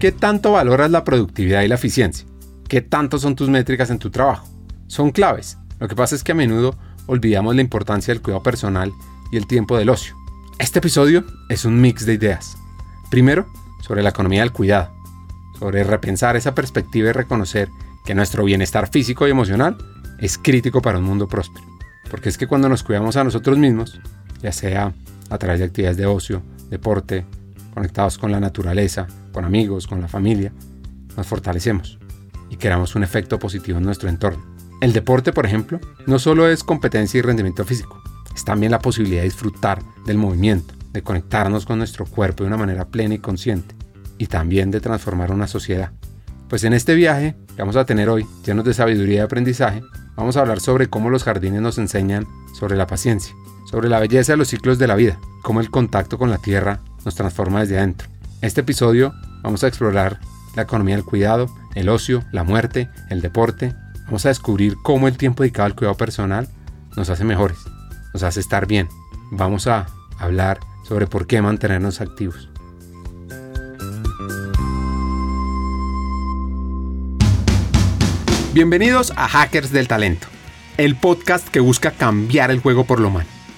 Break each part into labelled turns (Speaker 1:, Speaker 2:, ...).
Speaker 1: ¿Qué tanto valoras la productividad y la eficiencia? ¿Qué tanto son tus métricas en tu trabajo? Son claves. Lo que pasa es que a menudo olvidamos la importancia del cuidado personal y el tiempo del ocio. Este episodio es un mix de ideas. Primero, sobre la economía del cuidado, sobre repensar esa perspectiva y reconocer que nuestro bienestar físico y emocional es crítico para un mundo próspero. Porque es que cuando nos cuidamos a nosotros mismos, ya sea a través de actividades de ocio, deporte, conectados con la naturaleza, con amigos, con la familia, nos fortalecemos y creamos un efecto positivo en nuestro entorno. El deporte, por ejemplo, no solo es competencia y rendimiento físico, es también la posibilidad de disfrutar del movimiento, de conectarnos con nuestro cuerpo de una manera plena y consciente, y también de transformar una sociedad. Pues en este viaje que vamos a tener hoy, llenos de sabiduría y aprendizaje, vamos a hablar sobre cómo los jardines nos enseñan sobre la paciencia, sobre la belleza de los ciclos de la vida, cómo el contacto con la tierra nos transforma desde adentro. En este episodio vamos a explorar la economía del cuidado, el ocio, la muerte, el deporte. Vamos a descubrir cómo el tiempo dedicado al cuidado personal nos hace mejores, nos hace estar bien. Vamos a hablar sobre por qué mantenernos activos. Bienvenidos a Hackers del Talento, el podcast que busca cambiar el juego por lo humano.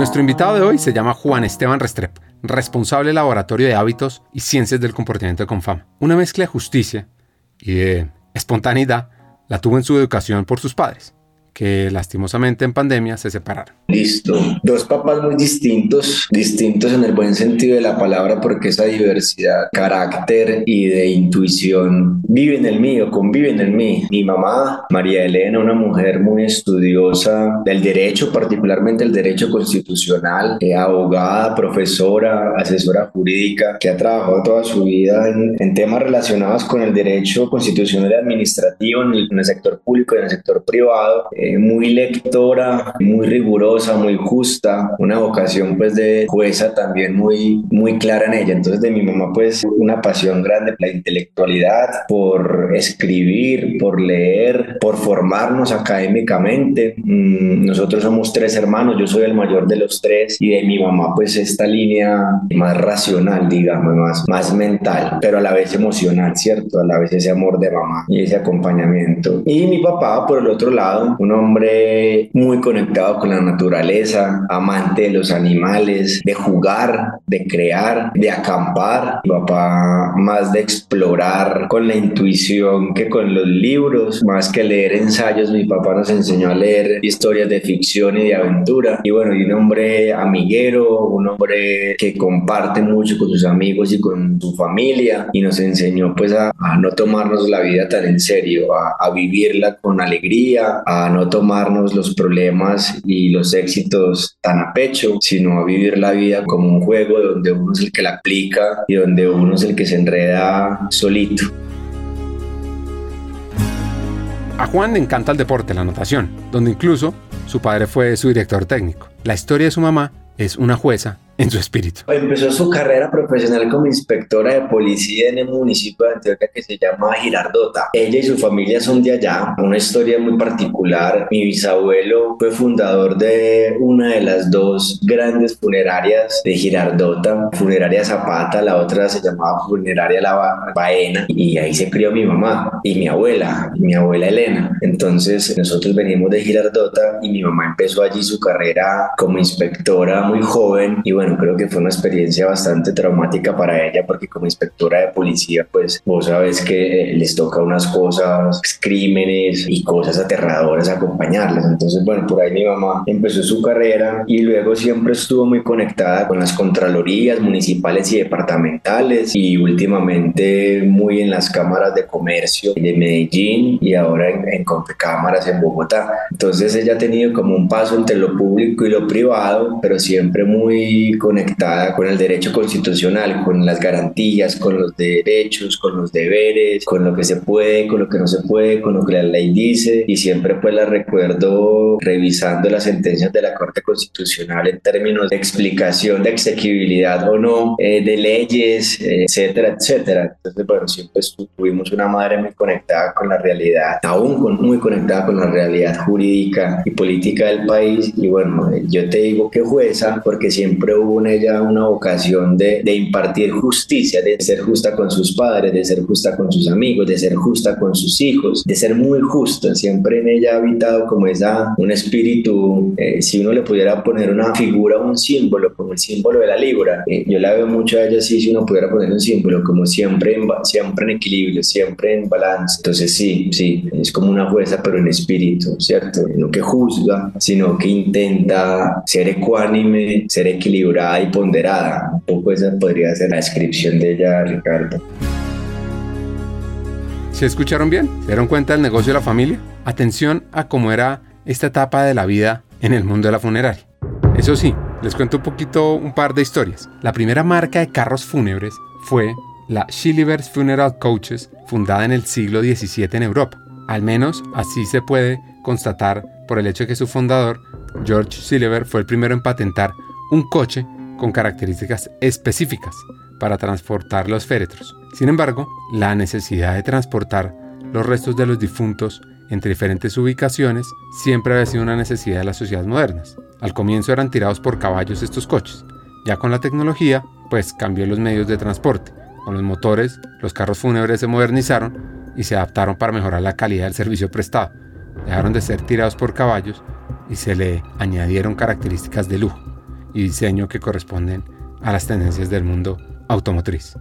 Speaker 1: Nuestro invitado de hoy se llama Juan Esteban Restrep, responsable laboratorio de hábitos y ciencias del comportamiento de Confama. Una mezcla de justicia y de espontaneidad la tuvo en su educación por sus padres que lastimosamente en pandemia se separaron.
Speaker 2: Listo. Dos papás muy distintos, distintos en el buen sentido de la palabra porque esa diversidad, carácter y de intuición vive en el mío, convive en el mí. Mi mamá, María Elena, una mujer muy estudiosa del derecho, particularmente el derecho constitucional, eh, abogada, profesora, asesora jurídica, que ha trabajado toda su vida en, temas relacionados con el derecho constitucional y administrativo en el, en el sector público y en el sector privado muy lectora, muy rigurosa, muy justa, una vocación pues de jueza también muy, muy clara en ella. Entonces de mi mamá pues una pasión grande por la intelectualidad, por escribir, por leer, por formarnos académicamente. Mm, nosotros somos tres hermanos, yo soy el mayor de los tres y de mi mamá pues esta línea más racional, digamos, más, más mental, pero a la vez emocional, ¿cierto? A la vez ese amor de mamá y ese acompañamiento. Y mi papá por el otro lado, un hombre muy conectado con la naturaleza, amante de los animales, de jugar, de crear, de acampar. Mi papá más de explorar con la intuición que con los libros, más que leer ensayos, mi papá nos enseñó a leer historias de ficción y de aventura. Y bueno, y un hombre amiguero, un hombre que comparte mucho con sus amigos y con su familia y nos enseñó pues a, no tomarnos la vida tan en serio, a, a vivirla con alegría, a no tomarnos los problemas y los éxitos tan a pecho, sino a vivir la vida como un juego donde uno es el que la aplica y donde uno es el que se enreda solito.
Speaker 1: A Juan le encanta el deporte, la natación, donde incluso su padre fue su director técnico. La historia de su mamá es una jueza en su espíritu.
Speaker 2: Empezó su carrera profesional como inspectora de policía en el municipio de Antioquia que se llama Girardota. Ella y su familia son de allá, una historia muy particular. Mi bisabuelo fue fundador de una de las dos grandes funerarias de Girardota, Funeraria Zapata, la otra se llamaba Funeraria La Baena, y ahí se crió mi mamá y mi abuela, mi abuela Elena. Entonces nosotros venimos de Girardota y mi mamá empezó allí su carrera como inspectora muy joven y bueno, bueno, creo que fue una experiencia bastante traumática para ella porque como inspectora de policía, pues vos sabes que les toca unas cosas, crímenes y cosas aterradoras acompañarles. Entonces, bueno, por ahí mi mamá empezó su carrera y luego siempre estuvo muy conectada con las contralorías municipales y departamentales y últimamente muy en las cámaras de comercio de Medellín y ahora en, en cámaras en Bogotá. Entonces ella ha tenido como un paso entre lo público y lo privado, pero siempre muy conectada con el derecho constitucional, con las garantías, con los derechos, con los deberes, con lo que se puede, con lo que no se puede, con lo que la ley dice y siempre pues la recuerdo revisando las sentencias de la Corte Constitucional en términos de explicación de exequibilidad o no eh, de leyes, etcétera, etcétera. Entonces, bueno, siempre tuvimos una madre muy conectada con la realidad, aún con, muy conectada con la realidad jurídica y política del país. Y bueno, yo te digo que jueza porque siempre hubo en ella una vocación de, de impartir justicia, de ser justa con sus padres, de ser justa con sus amigos, de ser justa con sus hijos, de ser muy justa. Siempre en ella ha habitado como esa, un espíritu, eh, si uno le pudiera poner una figura, un símbolo, como el símbolo de la libra. Eh, yo la veo mucho a ella así, si uno pudiera poner un símbolo, como siempre en, siempre en equilibrio, siempre en balance. Entonces sí, sí, es como una fuerza, pero en espíritu, ¿cierto? No que juzga, sino que intenta ser ecuánime, ser y ponderada. Un poco esa podría ser la descripción de ella, Ricardo.
Speaker 1: ¿Se escucharon bien? ¿Se dieron cuenta del negocio de la familia? Atención a cómo era esta etapa de la vida en el mundo de la funeraria. Eso sí, les cuento un poquito un par de historias. La primera marca de carros fúnebres fue la Shilivers Funeral Coaches, fundada en el siglo XVII en Europa. Al menos así se puede constatar por el hecho de que su fundador, George Shiliver, fue el primero en patentar un coche con características específicas para transportar los féretros. Sin embargo, la necesidad de transportar los restos de los difuntos entre diferentes ubicaciones siempre había sido una necesidad de las sociedades modernas. Al comienzo eran tirados por caballos estos coches. Ya con la tecnología, pues cambió los medios de transporte. Con los motores, los carros fúnebres se modernizaron y se adaptaron para mejorar la calidad del servicio prestado. Dejaron de ser tirados por caballos y se le añadieron características de lujo y diseño que corresponden a las tendencias del mundo automotriz.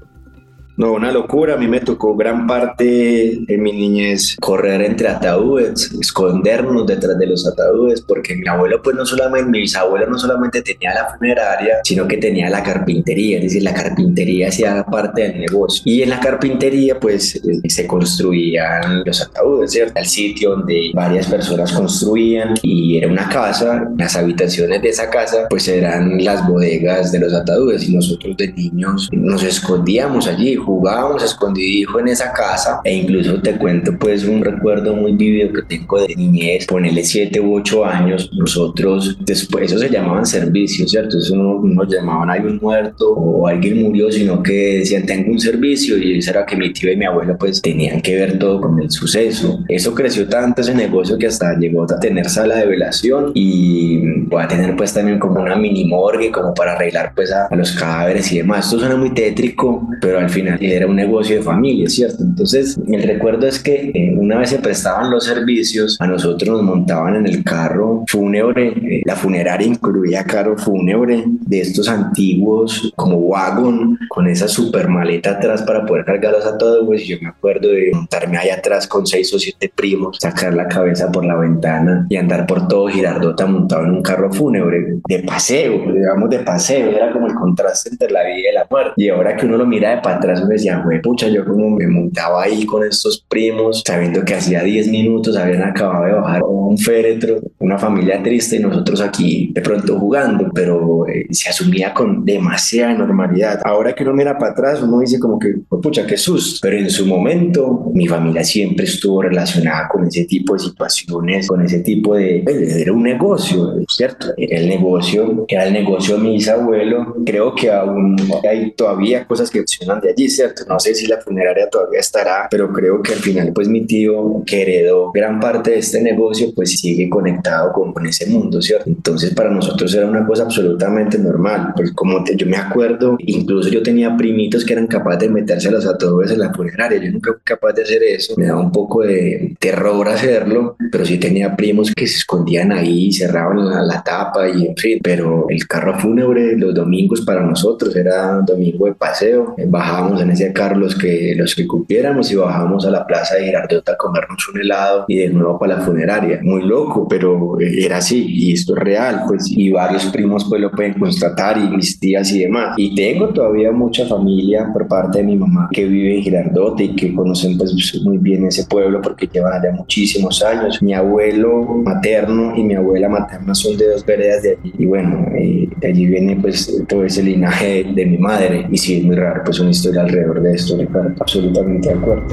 Speaker 2: No, una locura. A mí me tocó gran parte de mi niñez correr entre ataúdes, escondernos detrás de los ataúdes, porque mi abuelo, pues no solamente, mi bisabuelo no solamente tenía la funeraria, sino que tenía la carpintería, es decir, la carpintería hacía parte del negocio. Y en la carpintería, pues eh, se construían los ataúdes, ¿cierto? El sitio donde varias personas construían y era una casa, las habitaciones de esa casa, pues eran las bodegas de los ataúdes y nosotros de niños nos escondíamos allí jugábamos escondidijo en esa casa e incluso te cuento pues un recuerdo muy vivido que tengo de niñez, ponele 7 u 8 años, nosotros después, eso se llamaban servicios, ¿cierto? Eso no nos llamaban hay un muerto o alguien murió, sino que decían tengo un servicio y eso era que mi tío y mi abuelo pues tenían que ver todo con el suceso. Eso creció tanto ese negocio que hasta llegó a tener sala de velación y va a tener pues también como una mini morgue como para arreglar pues a, a los cadáveres y demás. Esto suena muy tétrico, pero al final era un negocio de familia, ¿cierto? Entonces, el recuerdo es que eh, una vez se prestaban los servicios, a nosotros nos montaban en el carro fúnebre, eh, la funeraria incluía carro fúnebre de estos antiguos como wagon, con esa super maleta atrás para poder cargarlos a todos, pues yo me acuerdo de montarme allá atrás con seis o siete primos, sacar la cabeza por la ventana y andar por todo Girardota montado en un carro fúnebre, de paseo, digamos de paseo, era como el contraste entre la vida y la muerte. Y ahora que uno lo mira de para atrás, uno decía, güey, pucha, yo como me montaba ahí con estos primos, sabiendo que hacía 10 minutos habían acabado de bajar un féretro, una familia triste y nosotros aquí de pronto jugando, pero eh, se asumía con demasiada normalidad. Ahora que uno mira para atrás, uno dice como que, pucha, qué susto, pero en su momento mi familia siempre estuvo relacionada con ese tipo de situaciones, con ese tipo de... Pues, era un negocio, ¿cierto? Era el negocio, era el negocio de mi bisabuelo. Creo que aún hay todavía cosas que funcionan de allí ¿cierto? No sé si la funeraria todavía estará, pero creo que al final pues mi tío que heredó gran parte de este negocio pues sigue conectado con, con ese mundo, ¿cierto? Entonces para nosotros era una cosa absolutamente normal, pues como yo me acuerdo, incluso yo tenía primitos que eran capaces de meterse a atobes en la funeraria, yo nunca fui capaz de hacer eso, me daba un poco de terror hacerlo, pero sí tenía primos que se escondían ahí, cerraban la, la tapa y en fin, pero el carro fúnebre los domingos para nosotros era un domingo de paseo, bajábamos en ese carro los que, los que cupiéramos y bajábamos a la plaza de Girardota a comernos un helado y de nuevo para la funeraria, muy loco, pero era así y esto es real, pues y varios primos pues lo pueden constatar y mis tías y demás. Y tengo todavía mucha familia por parte de mi mamá que vive en Girardota y que conocen pues muy bien ese pueblo porque llevan allá muchísimos años. Mi abuelo materno y mi abuela materna son de dos veredas de allí y bueno, eh, de allí viene pues todo ese linaje de, mi madre y sí es muy raro pues una historia alrededor de esto, Ricardo, absolutamente de acuerdo.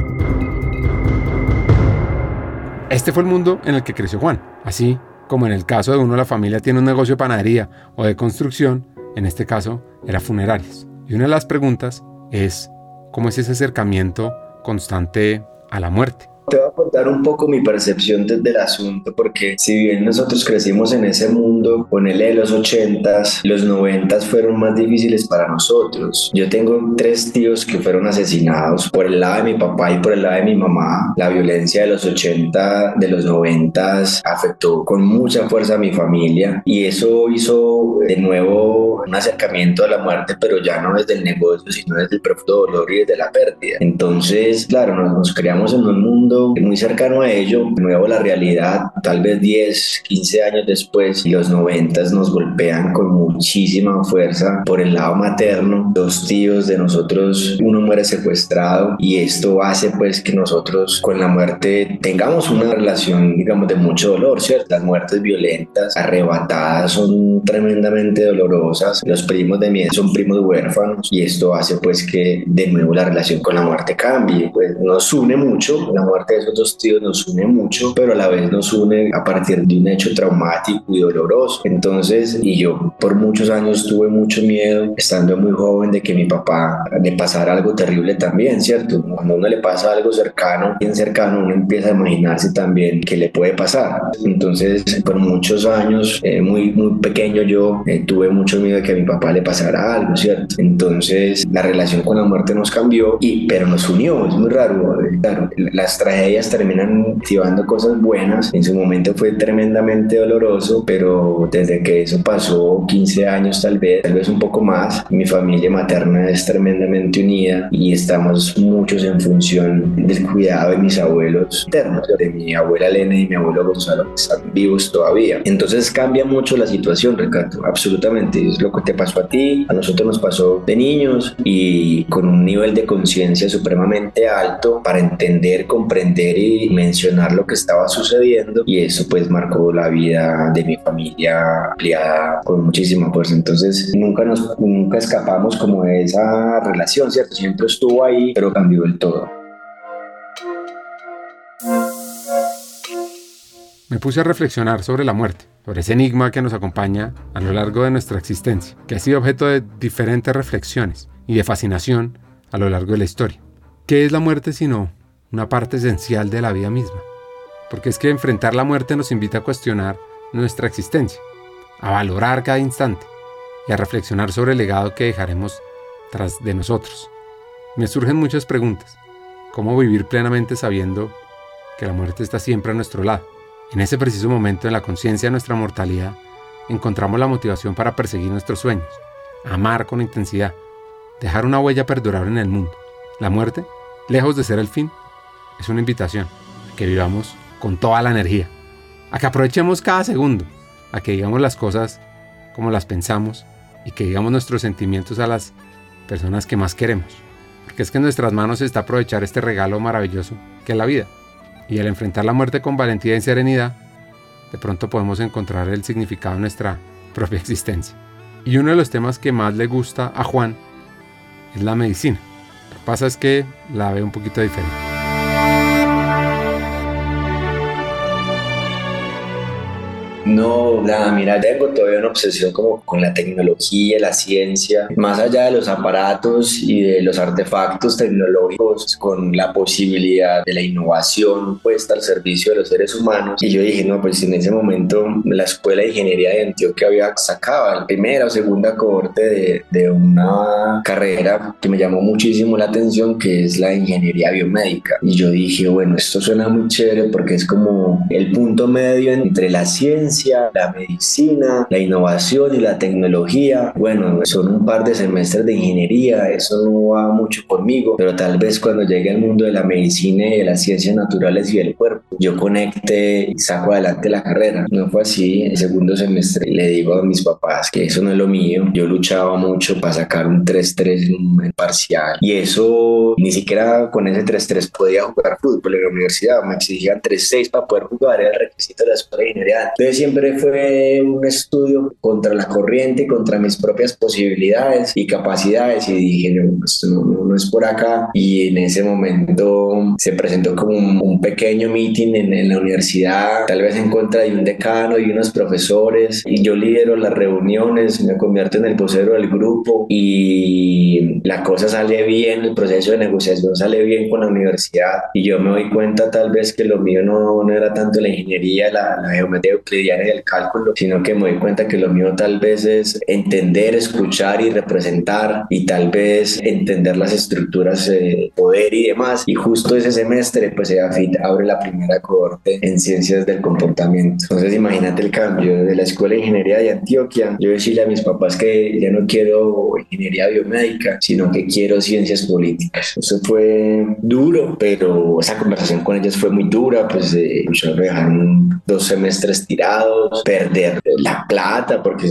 Speaker 1: Este fue el mundo en el que creció Juan. Así como en el caso de uno la familia tiene un negocio de panadería o de construcción, en este caso era funerarias. Y una de las preguntas es, ¿cómo es ese acercamiento constante a la muerte?
Speaker 2: Te voy a contar un poco mi percepción del asunto, porque si bien nosotros crecimos en ese mundo, con el de los 80s, los 90s fueron más difíciles para nosotros. Yo tengo tres tíos que fueron asesinados por el lado de mi papá y por el lado de mi mamá. La violencia de los 80, de los 90s afectó con mucha fuerza a mi familia y eso hizo de nuevo un acercamiento a la muerte, pero ya no desde el negocio, sino desde el profundo dolor y desde la pérdida. Entonces, claro, nos, nos creamos en un mundo muy cercano a ello, de nuevo la realidad, tal vez 10, 15 años después, los 90 nos golpean con muchísima fuerza por el lado materno. Dos tíos de nosotros, uno muere secuestrado y esto hace pues que nosotros con la muerte tengamos una relación, digamos, de mucho dolor, ¿cierto? Las muertes violentas, arrebatadas, son tremendamente dolorosas. Los primos de mi son primos huérfanos y esto hace pues que de nuevo la relación con la muerte cambie. Pues nos une mucho la muerte de esos dos tíos nos une mucho, pero a la vez nos une a partir de un hecho traumático y doloroso. Entonces, y yo por muchos años tuve mucho miedo, estando muy joven, de que mi papá le pasara algo terrible también, ¿cierto? Cuando uno le pasa algo cercano, bien cercano, uno empieza a imaginarse también qué le puede pasar. Entonces, por muchos años, eh, muy, muy pequeño yo, eh, tuve mucho miedo de que a mi papá le pasara algo, ¿cierto? Entonces, la relación con la muerte nos cambió, y, pero nos unió, es muy raro. Eh, las tragedias terminan activando cosas buenas. En su momento fue tremendamente doloroso, pero desde que eso pasó, 15 años tal vez, tal vez un poco más, mi familia materna es tremendamente unida y estamos muchos en función del cuidado de mis abuelos eternos, de mi abuela Elena y mi abuelo Gonzalo, que están vivos todavía. Entonces cambia mucho la situación, Ricardo, absolutamente. Es lo que te pasó a ti, a nosotros nos pasó de niños y con un nivel de conciencia supremamente alto para entender, comprender y mencionar lo que estaba sucediendo y eso pues marcó la vida de mi familia ampliada con muchísima fuerza. Entonces nunca nos nunca escapamos como de esa relación, ¿cierto? Siempre estuvo ahí, pero cambió del todo.
Speaker 1: Me puse a reflexionar sobre la muerte, sobre ese enigma que nos acompaña a lo largo de nuestra existencia, que ha sido objeto de diferentes reflexiones y de fascinación a lo largo de la historia. ¿Qué es la muerte sino una parte esencial de la vida misma. Porque es que enfrentar la muerte nos invita a cuestionar nuestra existencia, a valorar cada instante y a reflexionar sobre el legado que dejaremos tras de nosotros. Me surgen muchas preguntas. ¿Cómo vivir plenamente sabiendo que la muerte está siempre a nuestro lado? En ese preciso momento, en la conciencia de nuestra mortalidad, encontramos la motivación para perseguir nuestros sueños, amar con intensidad, dejar una huella perdurable en el mundo. La muerte, lejos de ser el fin, es una invitación a que vivamos con toda la energía, a que aprovechemos cada segundo, a que digamos las cosas como las pensamos y que digamos nuestros sentimientos a las personas que más queremos. Porque es que en nuestras manos está aprovechar este regalo maravilloso que es la vida. Y al enfrentar la muerte con valentía y serenidad, de pronto podemos encontrar el significado de nuestra propia existencia. Y uno de los temas que más le gusta a Juan es la medicina. Lo que pasa es que la ve un poquito diferente.
Speaker 2: No, nada, mira, tengo todavía una obsesión como con la tecnología, la ciencia, más allá de los aparatos y de los artefactos tecnológicos, con la posibilidad de la innovación puesta al servicio de los seres humanos. Y yo dije, no, pues en ese momento la Escuela de Ingeniería de Antioquia había sacado la primera o segunda cohorte de, de una carrera que me llamó muchísimo la atención, que es la ingeniería biomédica. Y yo dije, bueno, esto suena muy chévere porque es como el punto medio entre la ciencia, la medicina, la innovación y la tecnología. Bueno, son un par de semestres de ingeniería, eso no va mucho conmigo, pero tal vez cuando llegue al mundo de la medicina y de las ciencias naturales y del cuerpo, yo conecte y saco adelante la carrera. No fue así. El segundo semestre le digo a mis papás que eso no es lo mío. Yo luchaba mucho para sacar un 3-3 en un parcial y eso ni siquiera con ese 3-3 podía jugar fútbol en la universidad. Me exigían 3-6 para poder jugar, era el requisito de la escuela de ingeniería. Entonces siempre fue un estudio contra la corriente, contra mis propias posibilidades y capacidades y dije, no, esto no, no, es por acá. Y en ese momento se presentó como un, pequeño meeting en, en, la universidad, tal vez en contra de un decano y unos profesores. Y yo lidero las reuniones, me convierto en el vocero del grupo y la cosa sale bien, el proceso de negociación sale bien con la universidad. Y yo me doy cuenta tal vez que lo mío no, no era tanto la ingeniería, la, la geometría euclidiana y el cálculo, sino que me doy cuenta que lo mío tal vez es entender, escuchar y representar y tal vez entender las estructuras de poder y demás. Y justo ese semestre, pues EAFIT abre la primera cohorte en ciencias del comportamiento. Entonces imagínate el cambio de la Escuela de Ingeniería de Antioquia. Yo decirle a mis papás que ya no quiero ingeniería biomédica, sino que quiero ciencias políticas. Eso fue duro, pero esa conversación con ellas fue muy dura, pues eh, me dejaron dos semestres tirados, perder la plata, porque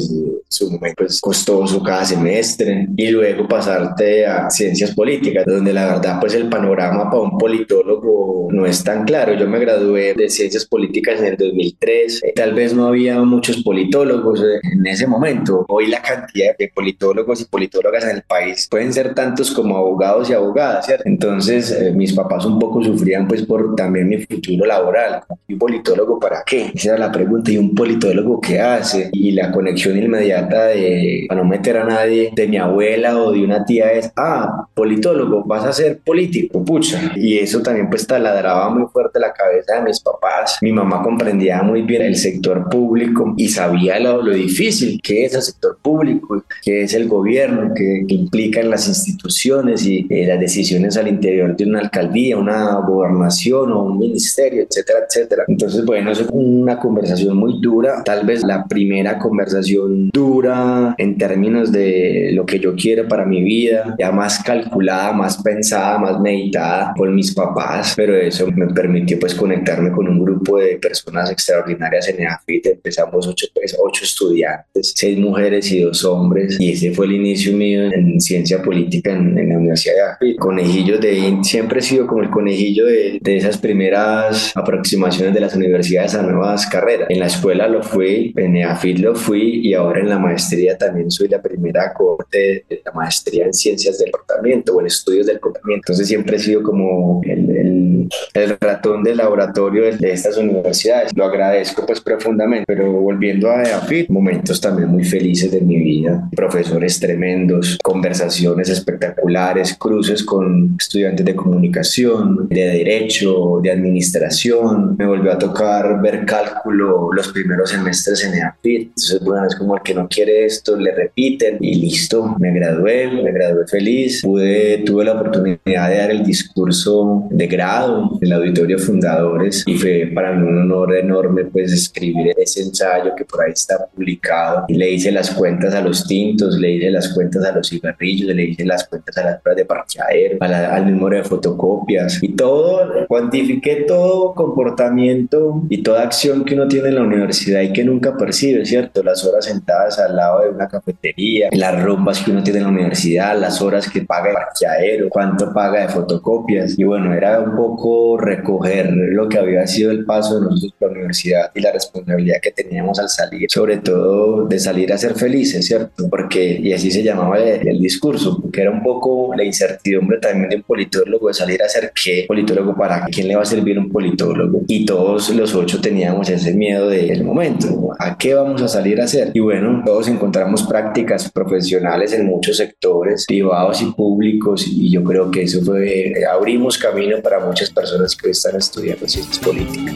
Speaker 2: su momento es costoso cada semestre, y luego pasarte a ciencias políticas, donde la verdad pues el panorama para un politólogo no es tan claro. Yo me gradué de ciencias políticas en el 2003, tal vez no había muchos politólogos en ese momento. Hoy la cantidad de politólogos y politólogas en el país pueden ser tantos como abogados y abogadas, ¿cierto? Entonces eh, mis papás un poco sufrían pues por también mi futuro laboral. ¿Y un politólogo para qué? Esa era la pregunta. ¿Y un politólogo qué hace? Y la conexión inmediata de, para no meter a nadie, de mi abuela o de una tía es, ah, politólogo, vas a ser político, pucha. Y eso también pues taladraba muy fuerte la cabeza de mis papás. Mi mamá comprendía muy bien el sector público y sabía lo, lo difícil que es el sector público, que es el gobierno, que, que implican las instituciones y eh, las decisiones al interior de una alcaldía, una gobernación o un ministerio, etcétera, etcétera. Entonces, bueno, es una conversación muy dura, tal vez la primera conversación dura en términos de lo que yo quiero para mi vida, ya más calculada, más pensada, más meditada con mis papás, pero eso me permitió pues conectarme con un grupo de personas extraordinarias en EAFIT, empezamos ocho, pues, ocho estudiantes, seis mujeres y dos hombres, y ese fue el inicio mío en ciencia política en, la Universidad de EAFIT. Conejillo de siempre he sido como el conejillo de, de esas primeras aproximaciones de las universidades a nuevas carreras. En la escuela lo fui, en EAFIT lo fui y ahora en la maestría también soy la primera corte de la maestría en ciencias del comportamiento o en estudios del comportamiento. Entonces siempre he sido como el, el, el ratón del laboratorio de, de, estas universidades. Lo agradezco pues profundamente, pero volviendo a EAFIT, momentos también muy felices de mi vida, profesores tremendos, conversaciones espectaculares, cruces con estudiantes de comunicación, de derecho, de administración. Me volvió a tocar ver cálculo los primeros semestres en EAFIT. Entonces, bueno, es como el que no quiere esto, le repiten y listo. Me gradué, me gradué feliz. Pude, tuve la oportunidad de dar el discurso de grado en el auditorio Fundadores y fue para mí un honor enorme pues escribir ese ensayo que por ahí está publicado y le hice las cuentas a los tintos, le hice las cuentas a los cigarrillos, le hice las cuentas a las pruebas de parqueadero, al memoria de fotocopias y todo, cuantifiqué todo comportamiento y toda acción que uno tiene en la universidad y que nunca percibe, ¿cierto? Las horas sentadas al lado de una cafetería, las rumbas que uno tiene en la universidad, las horas que paga de parqueadero, cuánto paga de fotocopias y bueno, era un poco recoger lo que había sido el paso de nosotros por la universidad y la responsabilidad que teníamos al salir, sobre todo de salir a ser felices, ¿cierto? Porque, y así se llamaba el, el discurso, que era un poco la incertidumbre también de un politólogo de salir a ser qué politólogo para quién le va a servir un politólogo y todos los ocho teníamos ese miedo de del momento. ¿A qué vamos a salir a hacer? Y bueno, todos encontramos prácticas profesionales en muchos sectores, privados y públicos, y yo creo que eso fue, abrimos camino para muchas personas que hoy están estudiando ciencias políticas.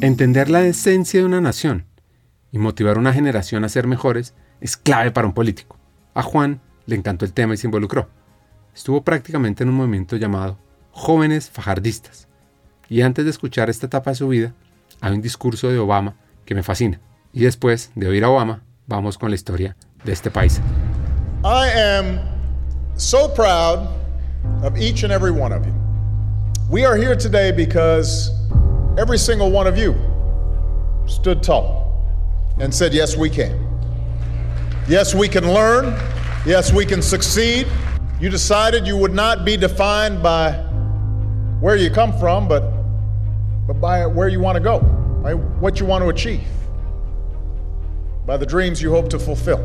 Speaker 1: Entender la esencia de una nación y motivar una generación a ser mejores es clave para un político. A Juan le encantó el tema y se involucró. Estuvo prácticamente en un movimiento llamado Jóvenes Fajardistas. Y antes de escuchar esta etapa de su vida, hay un discurso de Obama que me fascina. Y después de oír a Obama, vamos con la historia de este país.
Speaker 3: I am so proud of each and every one of you. We are here today because every single one of you stood tall and said, Yes, we can. Yes, we can learn. Yes, we can succeed. You decided you would not be defined by where you come from, but, but by where you want to go, by what you want to achieve, by the dreams you hope to fulfill.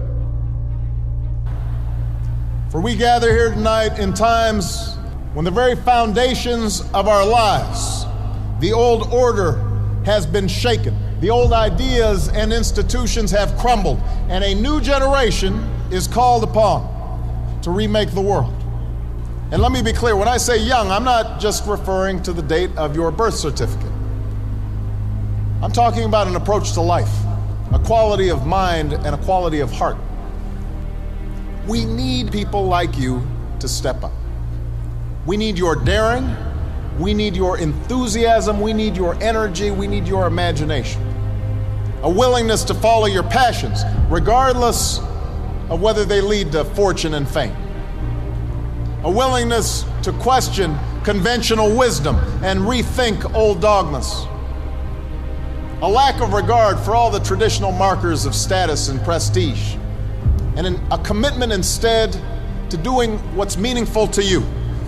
Speaker 3: For we gather here tonight in times when the very foundations of our lives, the old order has been shaken, the old ideas and institutions have crumbled, and a new generation is called upon to remake the world. And let me be clear when I say young, I'm not just referring to the date of your birth certificate. I'm talking about an approach to life, a quality of mind, and a quality of heart. We need people like you to step up. We need your daring, we need your enthusiasm, we need your energy, we need your imagination. A willingness to follow your passions, regardless of whether they lead to fortune and fame. A willingness to question conventional wisdom and rethink old dogmas. A lack of regard for all the traditional markers of status and prestige. And an, a commitment instead to doing what's meaningful to you,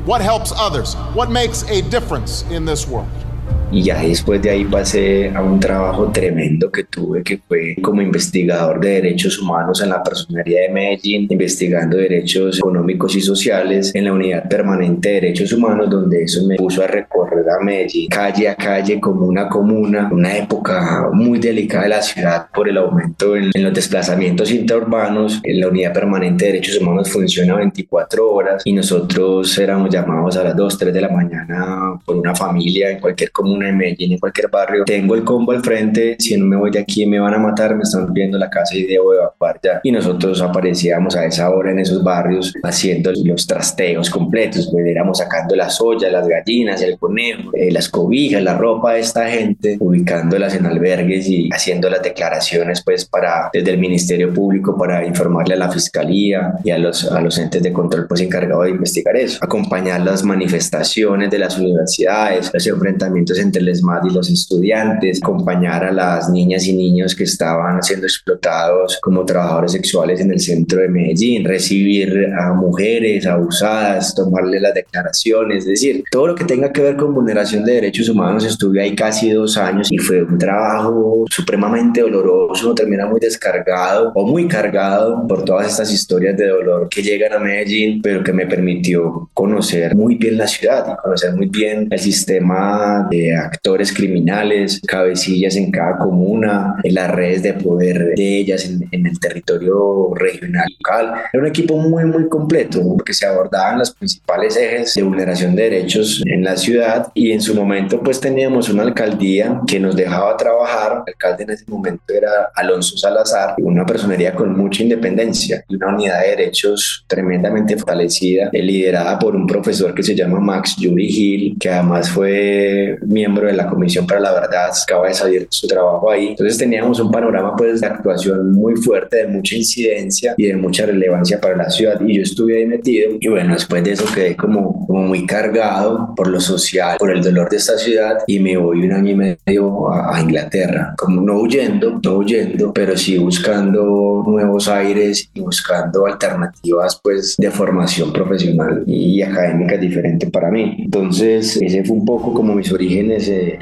Speaker 3: what helps others, what makes a difference in this world.
Speaker 2: Y ya después de ahí pasé a un trabajo tremendo que tuve que fue como investigador de derechos humanos en la personería de Medellín, investigando derechos económicos y sociales en la unidad permanente de derechos humanos, donde eso me puso a recorrer a Medellín calle a calle, comuna a comuna, una época muy delicada de la ciudad por el aumento en, en los desplazamientos interurbanos. La unidad permanente de derechos humanos funciona 24 horas y nosotros éramos llamados a las 2, 3 de la mañana por una familia en cualquier comuna en Medellín, en cualquier barrio, tengo el combo al frente, si no me voy de aquí me van a matar, me están viendo la casa y debo evacuar ya. Y nosotros aparecíamos a esa hora en esos barrios haciendo los trasteos completos, pues éramos sacando las ollas, las gallinas, el conejo, eh, las cobijas, la ropa de esta gente, ubicándolas en albergues y haciendo las declaraciones pues para desde el Ministerio Público para informarle a la Fiscalía y a los, a los entes de control pues encargados de investigar eso, acompañar las manifestaciones de las universidades, los enfrentamientos entre el ESMAD y los estudiantes, acompañar a las niñas y niños que estaban siendo explotados como trabajadores sexuales en el centro de Medellín, recibir a mujeres abusadas, tomarle las declaraciones, es decir, todo lo que tenga que ver con vulneración de derechos humanos. Estuve ahí casi dos años y fue un trabajo supremamente doloroso, termina muy descargado o muy cargado por todas estas historias de dolor que llegan a Medellín, pero que me permitió conocer muy bien la ciudad, conocer muy bien el sistema de actores criminales, cabecillas en cada comuna, en las redes de poder de ellas en, en el territorio regional local. Era un equipo muy, muy completo porque se abordaban los principales ejes de vulneración de derechos en la ciudad y en su momento pues teníamos una alcaldía que nos dejaba trabajar. El alcalde en ese momento era Alonso Salazar, una personería con mucha independencia y una unidad de derechos tremendamente fortalecida, liderada por un profesor que se llama Max Yuri Gil, que además fue miembro de la Comisión para la Verdad, acaba de salir su trabajo ahí. Entonces teníamos un panorama pues de actuación muy fuerte, de mucha incidencia y de mucha relevancia para la ciudad y yo estuve ahí metido y bueno, después de eso quedé como, como muy cargado por lo social, por el dolor de esta ciudad y me voy un año y medio a, a Inglaterra, como no huyendo, no huyendo, pero sí buscando nuevos aires y buscando alternativas pues de formación profesional y académica diferente para mí. Entonces ese fue un poco como mis orígenes eh.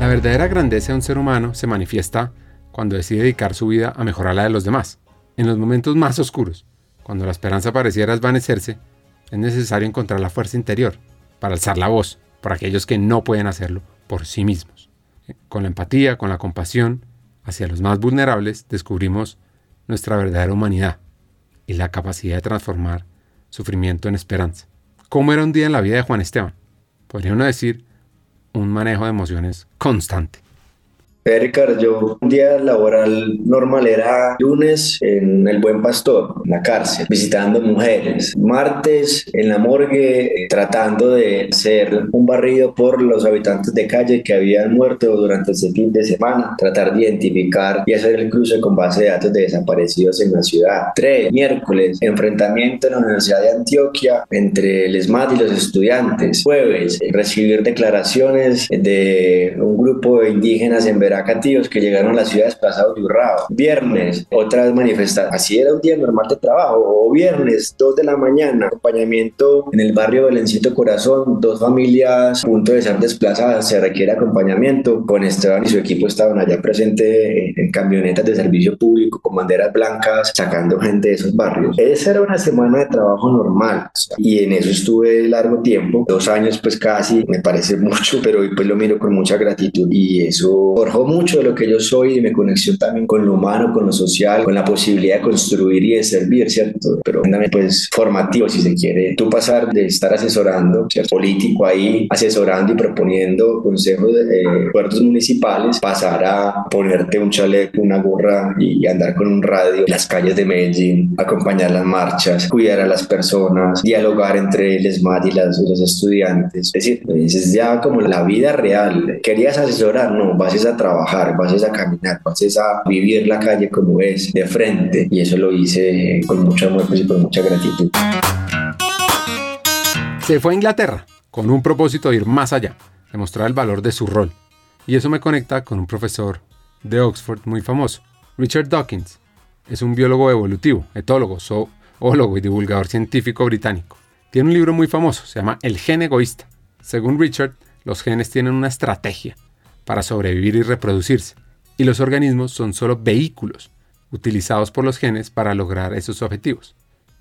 Speaker 1: La verdadera grandeza de un ser humano se manifiesta cuando decide dedicar su vida a mejorar la de los demás. En los momentos más oscuros, cuando la esperanza pareciera desvanecerse, es necesario encontrar la fuerza interior para alzar la voz por aquellos que no pueden hacerlo por sí mismos. Con la empatía, con la compasión hacia los más vulnerables, descubrimos nuestra verdadera humanidad y la capacidad de transformar sufrimiento en esperanza. ¿Cómo era un día en la vida de Juan Esteban? Podría uno decir un manejo de emociones constante.
Speaker 2: Ricardo, yo un día laboral normal era lunes en El Buen Pastor, en la cárcel, visitando mujeres. Martes en la morgue, eh, tratando de hacer un barrido por los habitantes de calle que habían muerto durante ese fin de semana, tratar de identificar y hacer el cruce con base de datos de desaparecidos en la ciudad. Tres, miércoles, enfrentamiento en la Universidad de Antioquia entre el ESMAD y los estudiantes. Jueves, recibir declaraciones de un grupo de indígenas en Veracatíos que llegaron a la ciudad desplazados de Urrao. Viernes, otra vez manifestación. Así era un día normal de trabajo. O viernes, 2 de la mañana, acompañamiento en el barrio Belencito Corazón, dos familias a punto de ser desplazadas, se requiere acompañamiento. Con Esteban y su equipo estaban allá presentes en camionetas de servicio público con banderas blancas, sacando gente de esos barrios. Esa era una semana de trabajo normal y en eso estuve largo tiempo, dos años pues casi, me parece mucho, pero hoy pues lo miro con mucha gratitud y eso forjó mucho de lo que yo soy y me conexión también con lo humano, con lo social, con la posibilidad de construir y de servir, ¿cierto? Pero también pues formativo si se quiere. Tú pasar de estar asesorando, ¿cierto? político ahí, asesorando y proponiendo consejos de acuerdos municipales, pasar a ponerte un chaleco, una gorra y andar con un radio en las calles de Medellín, acompañar las marchas, cuidar a las personas, dialogar entre el ESMAD y las, los estudiantes. Es decir, es ya como la vida real. ¿Querías asesorar? No, vas a trabajar, vas a caminar, vas a vivir la calle como es, de frente. Y eso lo hice con mucho amor pues, y con mucha gratitud.
Speaker 1: Se fue a Inglaterra con un propósito de ir más allá, demostrar el valor de su rol. Y eso me conecta con un profesor de Oxford muy famoso, Richard Dawkins. Es un biólogo evolutivo, etólogo, zoólogo y divulgador científico británico. Tiene un libro muy famoso, se llama El gen egoísta. Según Richard, los genes tienen una estrategia para sobrevivir y reproducirse, y los organismos son solo vehículos utilizados por los genes para lograr esos objetivos.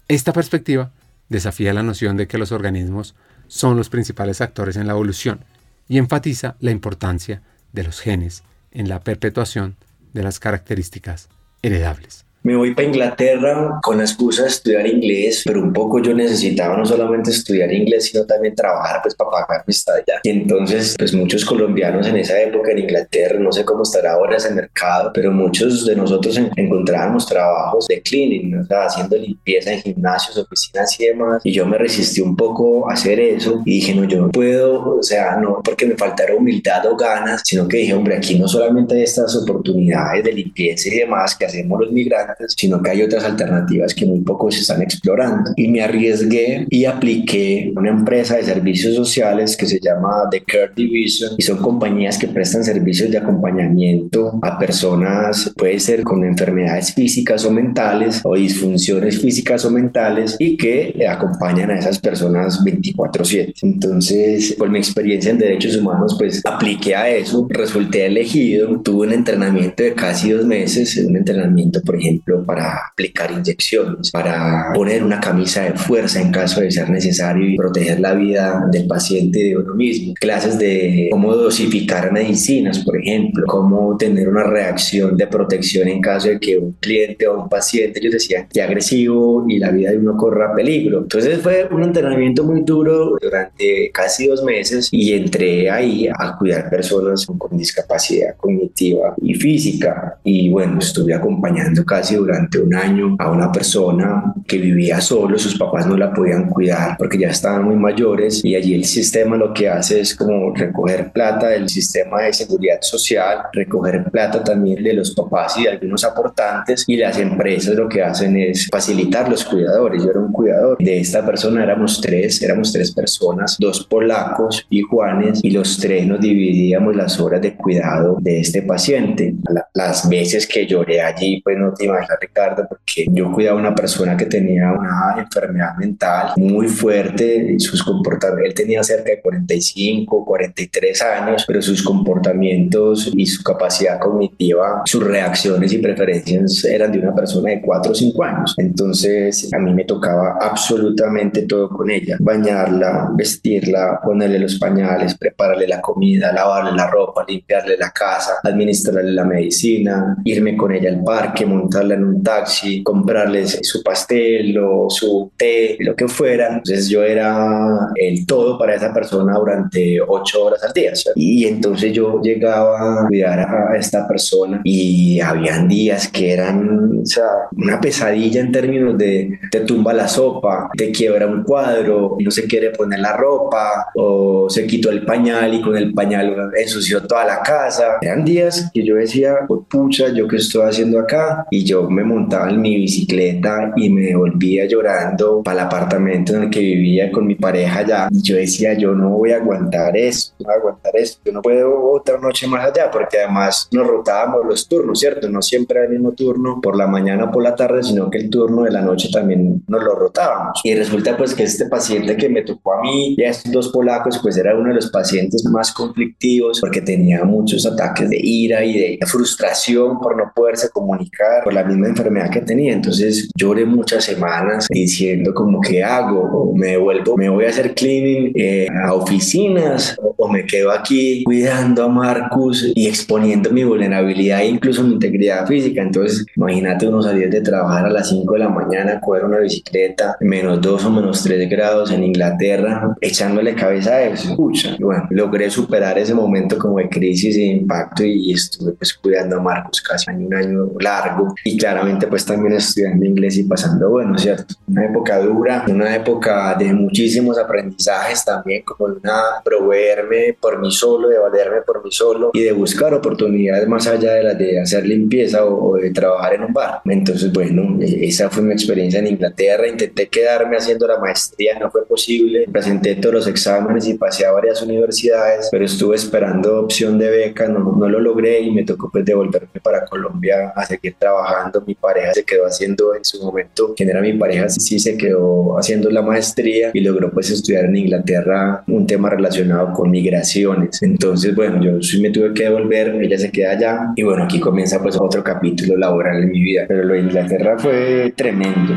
Speaker 1: Esta perspectiva desafía la noción de que los organismos son los principales actores en la evolución y enfatiza la importancia de los genes en la perpetuación de las características heredables.
Speaker 2: Me voy para Inglaterra con la excusa de estudiar inglés, pero un poco yo necesitaba no solamente estudiar inglés, sino también trabajar pues para pagar mi estadía. Y entonces, pues muchos colombianos en esa época en Inglaterra, no sé cómo estará ahora ese mercado, pero muchos de nosotros encontrábamos trabajos de cleaning, o sea, haciendo limpieza en gimnasios, oficinas y demás. Y yo me resistí un poco a hacer eso y dije, no, yo no puedo, o sea, no porque me faltara humildad o ganas, sino que dije, hombre, aquí no solamente hay estas oportunidades de limpieza y demás que hacemos los migrantes, sino que hay otras alternativas que muy poco se están explorando. Y me arriesgué y apliqué una empresa de servicios sociales que se llama The Care Division y son compañías que prestan servicios de acompañamiento a personas, puede ser con enfermedades físicas o mentales o disfunciones físicas o mentales y que acompañan a esas personas 24/7. Entonces, por mi experiencia en derechos humanos, pues apliqué a eso, resulté elegido, tuve un entrenamiento de casi dos meses, un entrenamiento, por ejemplo, para aplicar inyecciones, para poner una camisa de fuerza en caso de ser necesario y proteger la vida del paciente de uno mismo. Clases de cómo dosificar medicinas, por ejemplo, cómo tener una reacción de protección en caso de que un cliente o un paciente, ellos decían, que agresivo y la vida de uno corra peligro. Entonces fue un entrenamiento muy duro durante casi dos meses y entré ahí a cuidar personas con discapacidad cognitiva y física y bueno, estuve acompañando casi durante un año a una persona que vivía solo, sus papás no la podían cuidar porque ya estaban muy mayores y allí el sistema lo que hace es como recoger plata del sistema de seguridad social, recoger plata también de los papás y de algunos aportantes y las empresas lo que hacen es facilitar los cuidadores. Yo era un cuidador de esta persona, éramos tres, éramos tres personas, dos polacos y Juanes y los tres nos dividíamos las horas de cuidado de este paciente. Las veces que lloré allí, pues no te verdad, Ricardo, porque yo cuidaba a una persona que tenía una enfermedad mental muy fuerte, y sus comportamientos, él tenía cerca de 45, 43 años, pero sus comportamientos y su capacidad cognitiva, sus reacciones y preferencias eran de una persona de 4 o 5 años. Entonces, a mí me tocaba absolutamente todo con ella, bañarla, vestirla, ponerle los pañales, prepararle la comida, lavarle la ropa, limpiarle la casa, administrarle la medicina, irme con ella al parque, montarla en un taxi, comprarle su pastel o su té, lo que fuera. Entonces yo era el todo para esa persona durante ocho horas al día. Y entonces yo llegaba a cuidar a esta persona y habían días que eran o sea, una pesadilla en términos de te tumba la sopa, te quiebra un cuadro, no se quiere poner la ropa o se quitó el pañal y con el pañal ensució toda la casa. Eran días que yo decía, pucha, ¿yo qué estoy haciendo acá? Y yo me montaba en mi bicicleta y me volvía llorando para el apartamento en el que vivía con mi pareja allá. Y yo decía, yo no voy a aguantar esto, no voy a aguantar esto, yo no puedo otra noche más allá, porque además nos rotábamos los turnos, ¿cierto? No siempre el mismo turno por la mañana o por la tarde, sino que el turno de la noche también nos lo rotábamos. Y resulta pues que este paciente que me tocó a mí y a estos dos polacos, pues era uno de los pacientes más conflictivos porque tenía muchos ataques de ira y de frustración por no poderse comunicar por la misma enfermedad que tenía. Entonces lloré muchas semanas diciendo como que hago, o me devuelvo, me voy a hacer cleaning eh, a oficinas o me quedo aquí cuidando a Marcus y exponiendo mi vulnerabilidad e incluso mi integridad física. Entonces imagínate uno salir de trabajar a las 5 de la mañana, coger una bicicleta, menos 2 o menos 3 grados en Inglaterra, echándole cabeza a eso. Escucha, bueno, logré superar ese momento como de crisis e impacto y estuve pues cuidando a Marcos casi un año largo y claramente pues también estudiando inglés y pasando, bueno, ¿cierto? Una época dura, una época de muchísimos aprendizajes también, como una proveerme por mí solo, de valerme por mí solo y de buscar oportunidades más allá de las de hacer limpieza o, de trabajar en un bar. Entonces, bueno, e, esa fue mi experiencia en Inglaterra. Intenté quedarme haciendo la maestría, no fue posible. Presenté todos los exámenes y pasé a varias universidades, pero estuve esperando opción de beca, no, no lo logré y me tocó pues devolverme para Colombia a seguir trabajando. Mi pareja se quedó haciendo en su momento, quien era mi pareja, sí se quedó haciendo la maestría y logró pues estudiar en Inglaterra un tema relacionado con migraciones. Entonces, bueno, yo sí me tuve que devolver, ella se queda allá y bueno, aquí comienza pues otro capítulo laboral en mi vida, pero lo de Inglaterra fue tremendo.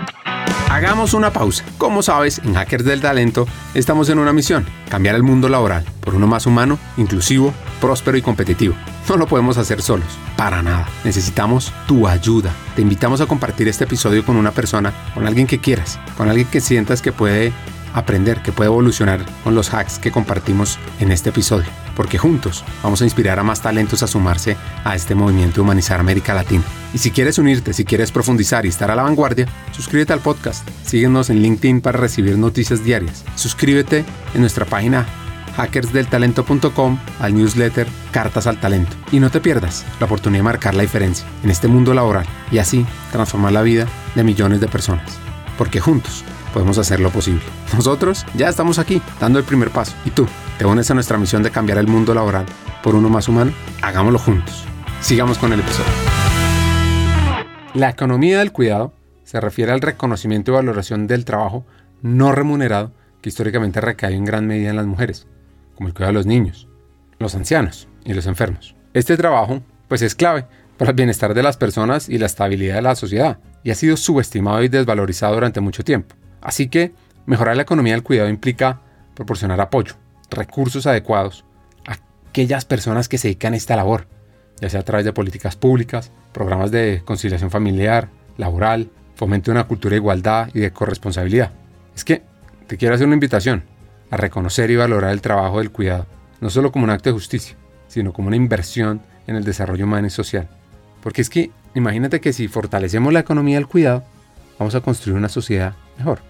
Speaker 1: Hagamos una pausa. Como sabes, en Hackers del Talento estamos en una misión, cambiar el mundo laboral por uno más humano, inclusivo, próspero y competitivo. No lo podemos hacer solos, para nada. Necesitamos tu ayuda. Te invitamos a compartir este episodio con una persona, con alguien que quieras, con alguien que sientas que puede aprender, que puede evolucionar con los hacks que compartimos en este episodio. Porque juntos vamos a inspirar a más talentos a sumarse a este movimiento de humanizar América Latina. Y si quieres unirte, si quieres profundizar y estar a la vanguardia, suscríbete al podcast. Síguenos en LinkedIn para recibir noticias diarias. Suscríbete en nuestra página hackersdeltalento.com al newsletter Cartas al Talento. Y no te pierdas la oportunidad de marcar la diferencia en este mundo laboral y así transformar la vida de millones de personas. Porque juntos podemos hacer lo posible. Nosotros ya estamos aquí, dando el primer paso. ¿Y tú? ¿Te unes a nuestra misión de cambiar el mundo laboral por uno más humano? Hagámoslo juntos. Sigamos con el episodio. La economía del cuidado se refiere al reconocimiento y valoración del trabajo no remunerado que históricamente recae en gran medida en las mujeres, como el cuidado de los niños, los ancianos y los enfermos. Este trabajo, pues es clave para el bienestar de las personas y la estabilidad de la sociedad, y ha sido subestimado y desvalorizado durante mucho tiempo. Así que mejorar la economía del cuidado implica proporcionar apoyo, recursos adecuados a aquellas personas que se dedican a esta labor, ya sea a través de políticas públicas, programas de conciliación familiar, laboral, fomento de una cultura de igualdad y de corresponsabilidad. Es que te quiero hacer una invitación a reconocer y valorar el trabajo del cuidado, no solo como un acto de justicia, sino como una inversión en el desarrollo humano y social. Porque es que imagínate que si fortalecemos la economía del cuidado, vamos a construir una sociedad mejor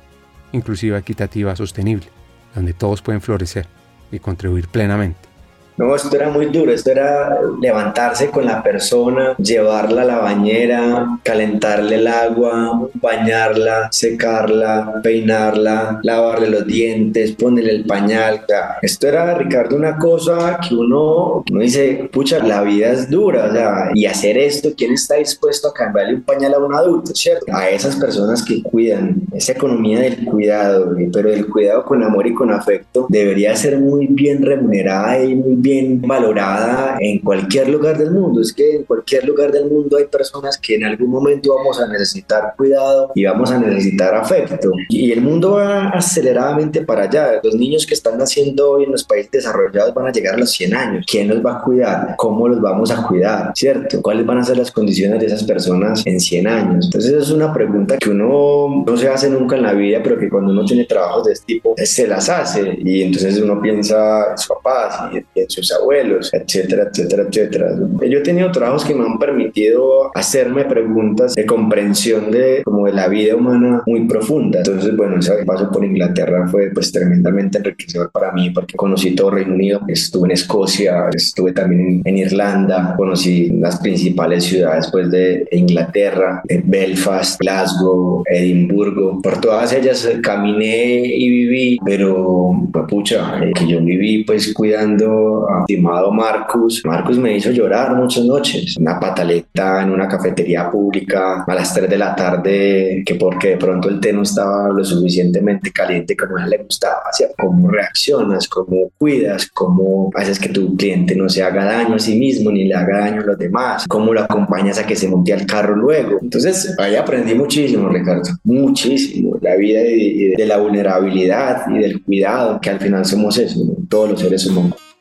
Speaker 1: inclusiva, equitativa, sostenible, donde todos pueden florecer y contribuir plenamente.
Speaker 2: No, esto era muy duro, esto era levantarse con la persona, llevarla a la bañera, calentarle el agua, bañarla, secarla, peinarla, lavarle los dientes, ponerle el pañal. esto era, Ricardo, una cosa que uno, uno dice, pucha, la vida es dura, o y hacer esto, ¿quién está dispuesto a cambiarle un pañal a un adulto, cierto? A esas personas que cuidan, esa economía del cuidado, pero el cuidado con amor y con afecto debería ser muy bien remunerada y muy bien valorada en cualquier lugar del mundo. Es que en cualquier lugar del mundo hay personas que en algún momento vamos a necesitar cuidado y vamos a necesitar afecto. Y el mundo va aceleradamente para allá. Los niños que están naciendo hoy en los países desarrollados van a llegar a los 100 años. ¿Quién los va a cuidar? ¿Cómo los vamos a cuidar? ¿Cierto? ¿Cuáles van a ser las condiciones de esas personas en 100 años? Entonces es una pregunta que uno no se hace nunca en la vida, pero que cuando uno tiene trabajos de este tipo se las hace. Y entonces uno piensa en sus papás y en sus abuelos, etcétera, etcétera, etcétera. Yo he tenido trabajos que me han permitido hacerme preguntas de comprensión de como de la vida humana muy profunda. Entonces, bueno, ese paso por Inglaterra fue pues tremendamente enriquecedor para mí porque conocí todo Reino Unido, estuve en Escocia, estuve también en, Irlanda, conocí las principales ciudades pues de Inglaterra, Belfast, Glasgow, Edimburgo, por todas ellas caminé y viví, pero pucha, eh, que yo viví pues cuidando estimado Marcus. Marcus me hizo llorar muchas noches, una pataleta en una cafetería pública a las 3 de la tarde, que porque de pronto el té no estaba lo suficientemente caliente como a él le gustaba, sea, cómo reaccionas, cómo cuidas, cómo haces que tu cliente no se haga daño a sí mismo ni le haga daño a los demás, cómo lo acompañas a que se monte al carro luego. Entonces ahí aprendí muchísimo, Ricardo, muchísimo, la vida de, de la vulnerabilidad y del cuidado, que al final somos eso, todos los seres humanos.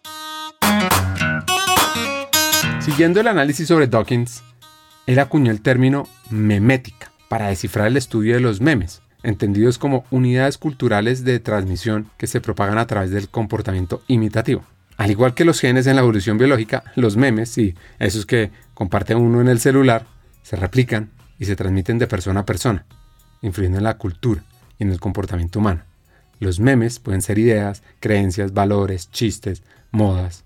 Speaker 1: Siguiendo el análisis sobre Dawkins, él acuñó el término memética para descifrar el estudio de los memes, entendidos como unidades culturales de transmisión que se propagan a través del comportamiento imitativo. Al igual que los genes en la evolución biológica, los memes, y esos que comparte uno en el celular, se replican y se transmiten de persona a persona, influyendo en la cultura y en el comportamiento humano. Los memes pueden ser ideas, creencias, valores, chistes, modas,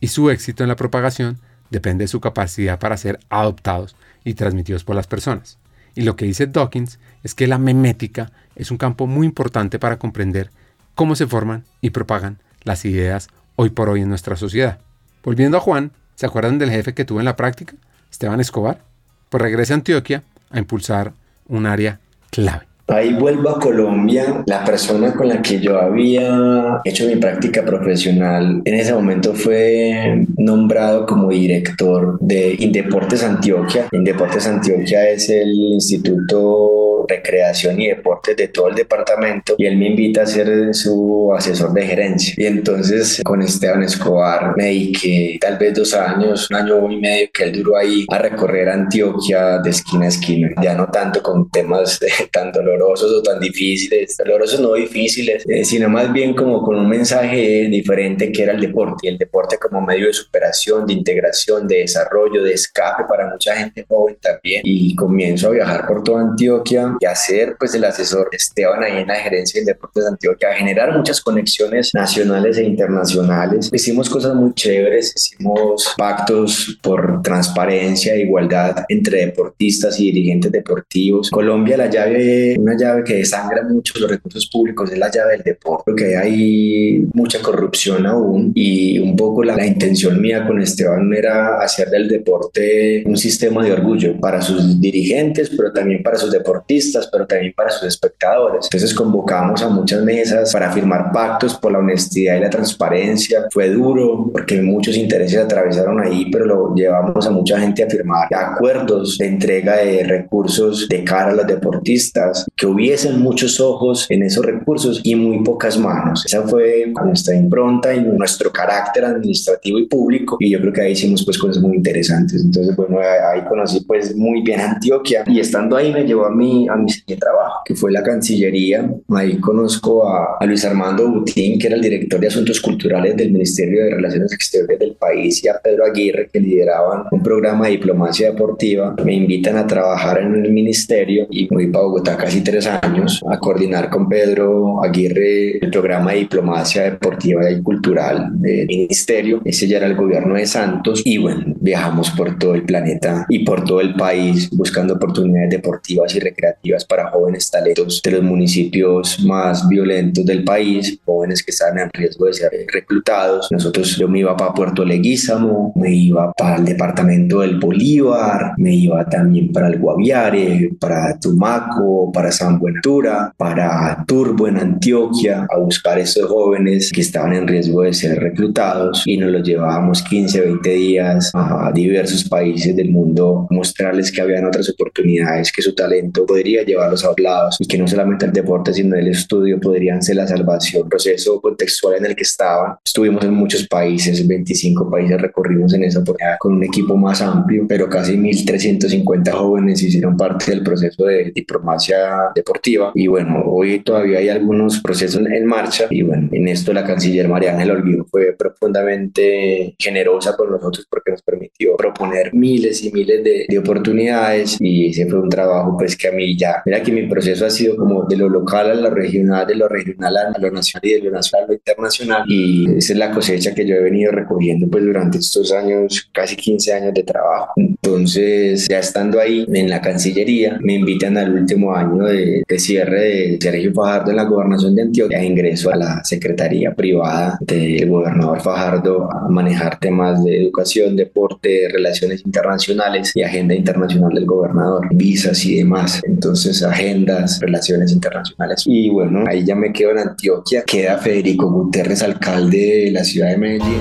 Speaker 1: y su éxito en la propagación depende de su capacidad para ser adoptados y transmitidos por las personas. Y lo que dice Dawkins es que la memética es un campo muy importante para comprender cómo se forman y propagan las ideas hoy por hoy en nuestra sociedad. Volviendo a Juan, ¿se acuerdan del jefe que tuvo en la práctica? Esteban Escobar. Pues regresa a Antioquia a impulsar un área clave.
Speaker 2: Ahí vuelvo a Colombia. La persona con la que yo había hecho mi práctica profesional en ese momento fue nombrado como director de Indeportes Antioquia. Indeportes Antioquia es el instituto recreación y deportes de todo el departamento y él me invita a ser su asesor de gerencia. Y entonces con Esteban Escobar me dediqué tal vez dos años, un año y medio que él duró ahí a recorrer Antioquia de esquina a esquina. Ya no tanto con temas tan dolorosos o tan difíciles, dolorosos no difíciles, eh, sino más bien como con un mensaje diferente que era el deporte y el deporte como medio de superación, de integración, de desarrollo, de escape para mucha gente joven también. Y comienzo a viajar por toda Antioquia y a ser pues el asesor Esteban ahí en la gerencia del deporte de Antioquia, a generar muchas conexiones nacionales e internacionales. Hicimos cosas muy chéveres, hicimos pactos por transparencia e igualdad entre deportistas y dirigentes deportivos. Colombia, la llave, una llave que desangra mucho los recursos públicos es la llave del deporte, porque hay mucha corrupción aún y un poco la, la intención mía con Esteban era hacer del deporte un sistema de orgullo para sus dirigentes, pero también para sus deportistas, pero también para sus espectadores. Entonces convocamos a muchas mesas para firmar pactos por la honestidad y la transparencia. Fue duro porque muchos intereses atravesaron ahí, pero lo llevamos a mucha gente a firmar acuerdos de entrega de recursos de cara a los deportistas, que hubiesen muchos ojos en esos recursos y muy pocas manos. Esa fue nuestra impronta y nuestro carácter administrativo y público y yo creo que ahí hicimos pues cosas muy interesantes. Entonces, bueno, ahí conocí pues muy bien Antioquia y estando ahí me llevó a mí a mi, trabajo, que fue la Cancillería. Ahí conozco a, Luis Armando Butín, que era el director de Asuntos Culturales del Ministerio de Relaciones Exteriores del país, y a Pedro Aguirre, que lideraban un programa de diplomacia deportiva. Me invitan a trabajar en el ministerio y fui para Bogotá casi tres años a coordinar con Pedro Aguirre el programa de diplomacia deportiva y cultural del ministerio. Ese ya era el gobierno de Santos y bueno, viajamos por todo el planeta y por todo el país buscando oportunidades deportivas y recreativas para jóvenes talentos de los municipios más violentos del país, jóvenes que están en riesgo de ser reclutados. Nosotros, yo me iba para Puerto Leguízamo, me iba para el departamento del Bolívar, me iba también para el Guaviare, para Tumaco, para San Buenaventura, para Turbo en Antioquia, a buscar esos jóvenes que estaban en riesgo de ser reclutados y nos los llevábamos 15, 20 días a diversos países del mundo, mostrarles que habían otras oportunidades, que su talento podría llevarlos a otros lados y que no solamente el deporte, sino el estudio podrían ser la salvación, proceso contextual en el que estaban. Estuvimos en muchos países, 25 países recorrimos en esa oportunidad con un equipo más amplio, pero casi 1.350 jóvenes hicieron parte del proceso de diplomacia deportiva y bueno, hoy todavía hay algunos procesos en marcha y bueno, en esto la canciller María Ángela Olvido fue profundamente generosa con nosotros porque nos permitió proponer miles y miles de, de, oportunidades y ese fue un trabajo pues que a mí ya, mira que mi proceso ha sido como de lo local a lo regional, de lo regional a lo nacional y de lo nacional a lo internacional y esa es la cosecha que yo he venido recogiendo pues durante estos años, casi 15 años de trabajo. Entonces ya estando ahí en la Cancillería me invitan al último año de, de cierre de Sergio Fajardo en la gobernación de Antioquia, ingreso a la Secretaría Privada del gobernador Fajardo a manejar temas de educación, deporte, relaciones internacionales y agenda internacional del gobernador, visas y demás. Entonces, agendas, relaciones internacionales. Y bueno, ahí ya me quedo en Antioquia. Queda Federico Guterres, alcalde de la ciudad de Medellín.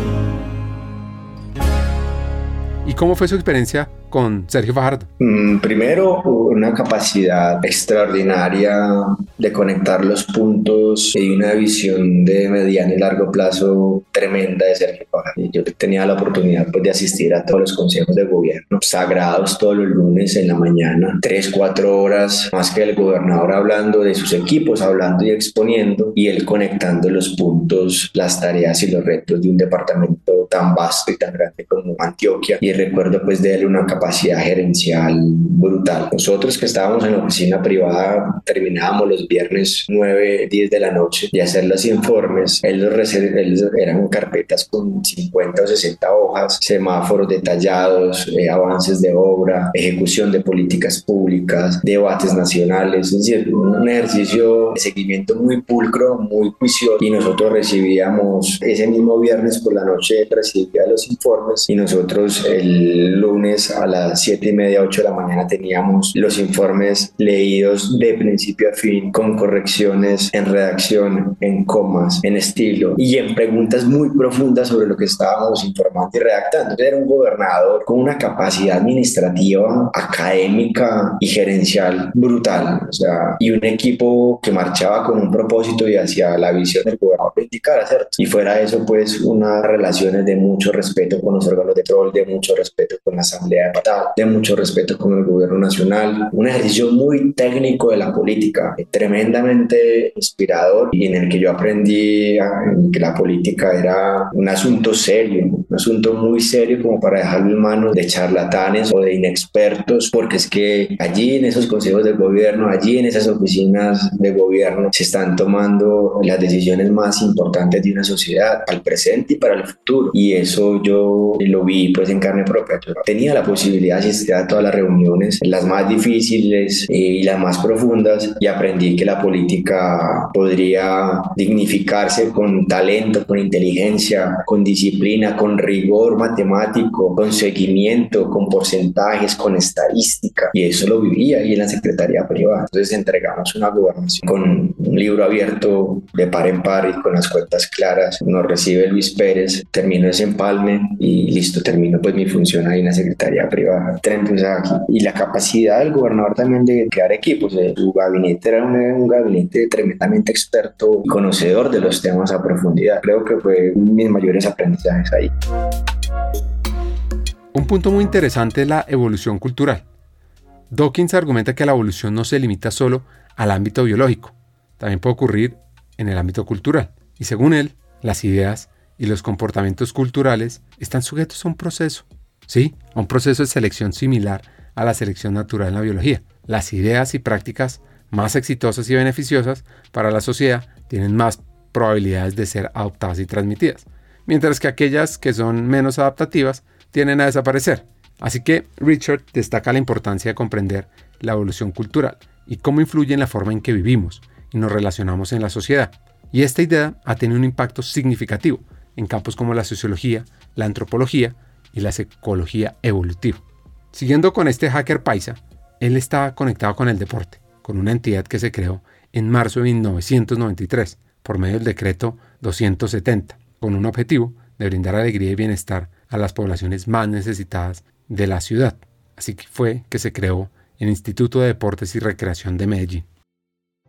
Speaker 1: ¿Y cómo fue su experiencia con Sergio Fajardo?
Speaker 2: Mm, primero, una capacidad extraordinaria de conectar los puntos y una visión de mediano y largo plazo tremenda de Sergio Fajardo. Yo tenía la oportunidad pues, de asistir a todos los consejos de gobierno, sagrados todos los lunes en la mañana, tres, cuatro horas, más que el gobernador hablando de sus equipos, hablando y exponiendo, y él conectando los puntos, las tareas y los retos de un departamento tan vasto y tan grande como Antioquia. Y recuerdo pues de él una capacidad capacidad gerencial brutal. Nosotros que estábamos en la oficina privada terminábamos los viernes 9, 10 de la noche de hacer los informes. Ellos, eran carpetas con 50 o 60 hojas, semáforos detallados, eh, avances de obra, ejecución de políticas públicas, debates nacionales, es decir, un ejercicio de seguimiento muy pulcro, muy juicioso y nosotros recibíamos ese mismo viernes por la noche recibía los informes y nosotros el lunes a las 7 y media, 8 de la mañana teníamos los informes leídos de principio a fin, con correcciones en redacción, en comas, en estilo y en preguntas muy profundas sobre lo que estábamos informando y redactando. Era un gobernador con una capacidad administrativa, académica y gerencial brutal, o sea, y un equipo que marchaba con un propósito y hacia la visión del gobernador indicara, ¿cierto? Y fuera eso, pues, unas relaciones de mucho respeto con los órganos de control, de mucho respeto con la Asamblea de mucho respeto con el gobierno nacional, un ejercicio muy técnico de la política, tremendamente inspirador y en el que yo aprendí que la política era un asunto serio, un asunto muy serio como para dejarlo en manos de charlatanes o de inexpertos, porque es que allí en esos consejos de gobierno, allí en esas oficinas de gobierno se están tomando las decisiones más importantes de una sociedad, al presente y para el futuro. Y eso yo lo vi pues en carne propia. Yo tenía la posibilidad posibilidad de asistir a todas las reuniones, las más difíciles eh, y las más profundas, y aprendí que la política podría dignificarse con talento, con inteligencia, con disciplina, con rigor matemático, con seguimiento, con porcentajes, con estadística, y eso lo vivía ahí en la Secretaría Privada. Entonces entregamos una gobernación con un libro abierto de par en par y con las cuentas claras. Nos recibe Luis Pérez, termino ese empalme y listo, termino pues mi función ahí en la Secretaría privada. Y la capacidad del gobernador también de crear equipos. Su gabinete era un, gabinete tremendamente experto y conocedor de los temas a profundidad. Creo que fue mis mayores aprendizajes ahí.
Speaker 1: Un punto muy interesante es la evolución cultural. Dawkins argumenta que la evolución no se limita solo al ámbito biológico, también puede ocurrir en el ámbito cultural. Y según él, las ideas y los comportamientos culturales están sujetos a un proceso, ¿sí? A un proceso de selección similar a la selección natural en la biología. Las ideas y prácticas más exitosas y beneficiosas para la sociedad tienen más probabilidades de ser adoptadas y transmitidas, mientras que aquellas que son menos adaptativas tienden a desaparecer. Así que Richard destaca la importancia de comprender la evolución cultural y cómo influye en la forma en que vivimos y nos relacionamos en la sociedad. Y esta idea ha tenido un impacto significativo en campos como la sociología, la antropología y la psicología evolutiva. Siguiendo con este hacker paisa, él está conectado con el deporte, con una entidad que se creó en marzo de 1993 por medio del decreto 270, con un objetivo de brindar alegría y bienestar a las poblaciones más necesitadas de la ciudad. Así que fue que se creó el Instituto de Deportes y Recreación de Medellín.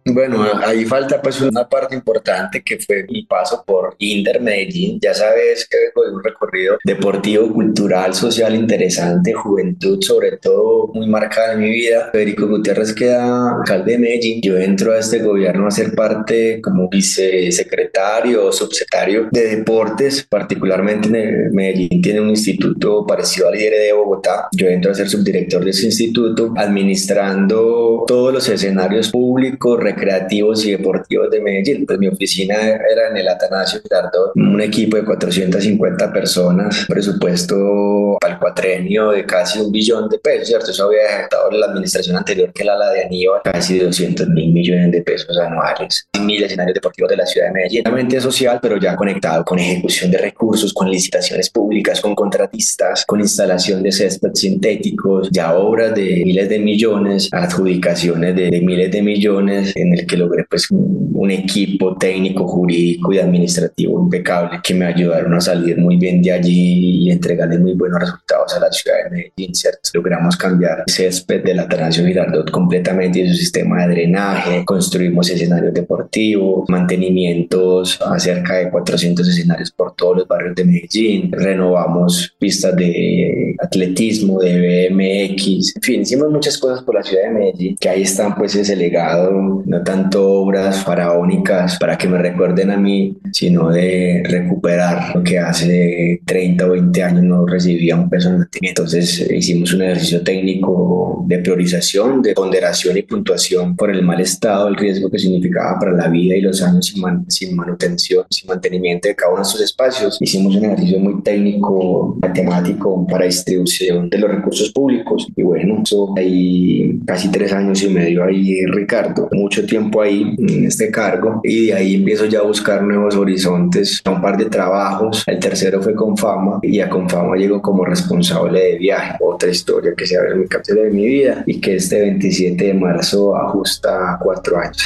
Speaker 2: Bueno, ahí falta pues una parte importante que fue mi paso por Inter Medellín. Ya sabes que fue un recorrido deportivo, cultural, social interesante, juventud sobre todo muy marcada en mi vida. Federico Gutiérrez queda alcalde de Medellín. Yo entro a este gobierno a ser parte como vicesecretario o subsecretario de deportes, particularmente en Medellín tiene un instituto parecido al IDR de Bogotá. Yo entro a ser subdirector de ese instituto, administrando todos los escenarios públicos, recreativos y deportivos de Medellín. Pues mi oficina era en el Atanasio Girardot, un equipo de 450 personas, presupuesto al cuatrenio de casi un billón de pesos, ¿cierto? Eso había ejecutado la administración anterior que era la de Aníbal, casi 200 mil millones de pesos anuales. Mil escenarios deportivos de la ciudad de Medellín, realmente social, pero ya conectado con ejecución de recursos, con licitaciones públicas, con contratistas, con instalación de césped sintéticos, ya obras de miles de millones, adjudicaciones de, de miles de millones, en el que logré pues un equipo técnico, jurídico y administrativo impecable que me ayudaron a salir muy bien de allí y entregarle muy buenos resultados a la ciudad de Medellín, ¿cierto? Logramos cambiar el césped de la Atanasio Girardot completamente y su sistema de drenaje, construimos escenarios deportivos, mantenimientos a cerca de 400 escenarios por todos los barrios de Medellín, renovamos pistas de atletismo, de BMX, en fin, hicimos muchas cosas por la ciudad de Medellín, que ahí están pues ese legado no tanto obras faraónicas para que me recuerden a mí, sino de recuperar lo que hace 30 o 20 años no recibía un peso en mantenimiento. Entonces hicimos un ejercicio técnico de priorización, de ponderación y puntuación por el mal estado, el riesgo que significaba para la vida y los años sin, sin manutención, sin mantenimiento de cada uno de estos espacios. Hicimos un ejercicio muy técnico, matemático para distribución de los recursos públicos y bueno, eso hay casi tres años y medio ahí, Ricardo, tiempo ahí en este cargo y de ahí empiezo ya a buscar nuevos horizontes, un par de trabajos. El tercero fue con fama y a con fama llego como responsable de viaje, otra historia que se abre en mi capítulo de mi vida y que este 27 de marzo ajusta a cuatro años.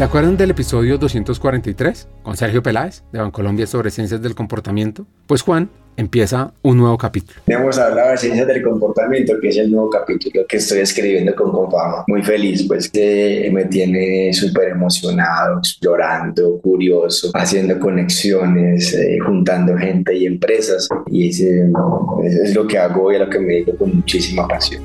Speaker 1: ¿Se acuerdan del episodio 243 con Sergio Peláez de Bancolombia sobre ciencias del comportamiento? Pues Juan empieza un nuevo capítulo.
Speaker 2: Hemos hablado de ciencias del comportamiento, que es el nuevo capítulo que estoy escribiendo con Confama. Muy feliz, pues que me tiene súper emocionado, llorando, curioso, haciendo conexiones, eh, juntando gente y empresas. Y ese, es lo que hago y a lo que me dedico con muchísima pasión.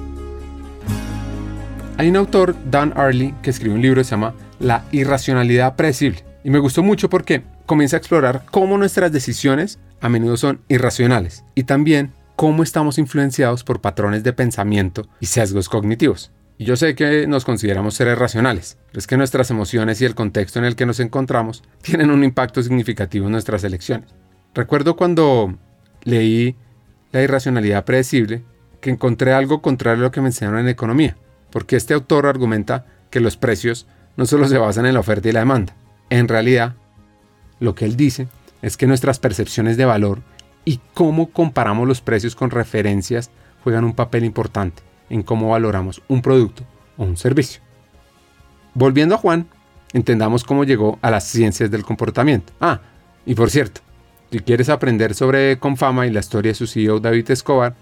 Speaker 1: Hay un autor, Dan Arley, que escribe un libro que se llama La irracionalidad predecible. Y me gustó mucho porque comienza a explorar cómo nuestras decisiones a menudo son irracionales y también cómo estamos influenciados por patrones de pensamiento y sesgos cognitivos. Y yo sé que nos consideramos seres racionales, pero es que nuestras emociones y el contexto en el que nos encontramos tienen un impacto significativo en nuestras elecciones. Recuerdo cuando leí La irracionalidad predecible que encontré algo contrario a lo que me enseñaron en economía, porque este autor argumenta que los precios no solo se basan en la oferta y la demanda. En realidad, lo que él dice es que nuestras percepciones de valor y cómo comparamos los precios con referencias juegan un papel importante en cómo valoramos un producto o un servicio. Volviendo a Juan, entendamos cómo llegó a las ciencias del comportamiento. Ah, y por cierto, si quieres aprender sobre Confama y la historia de su CEO David Escobar,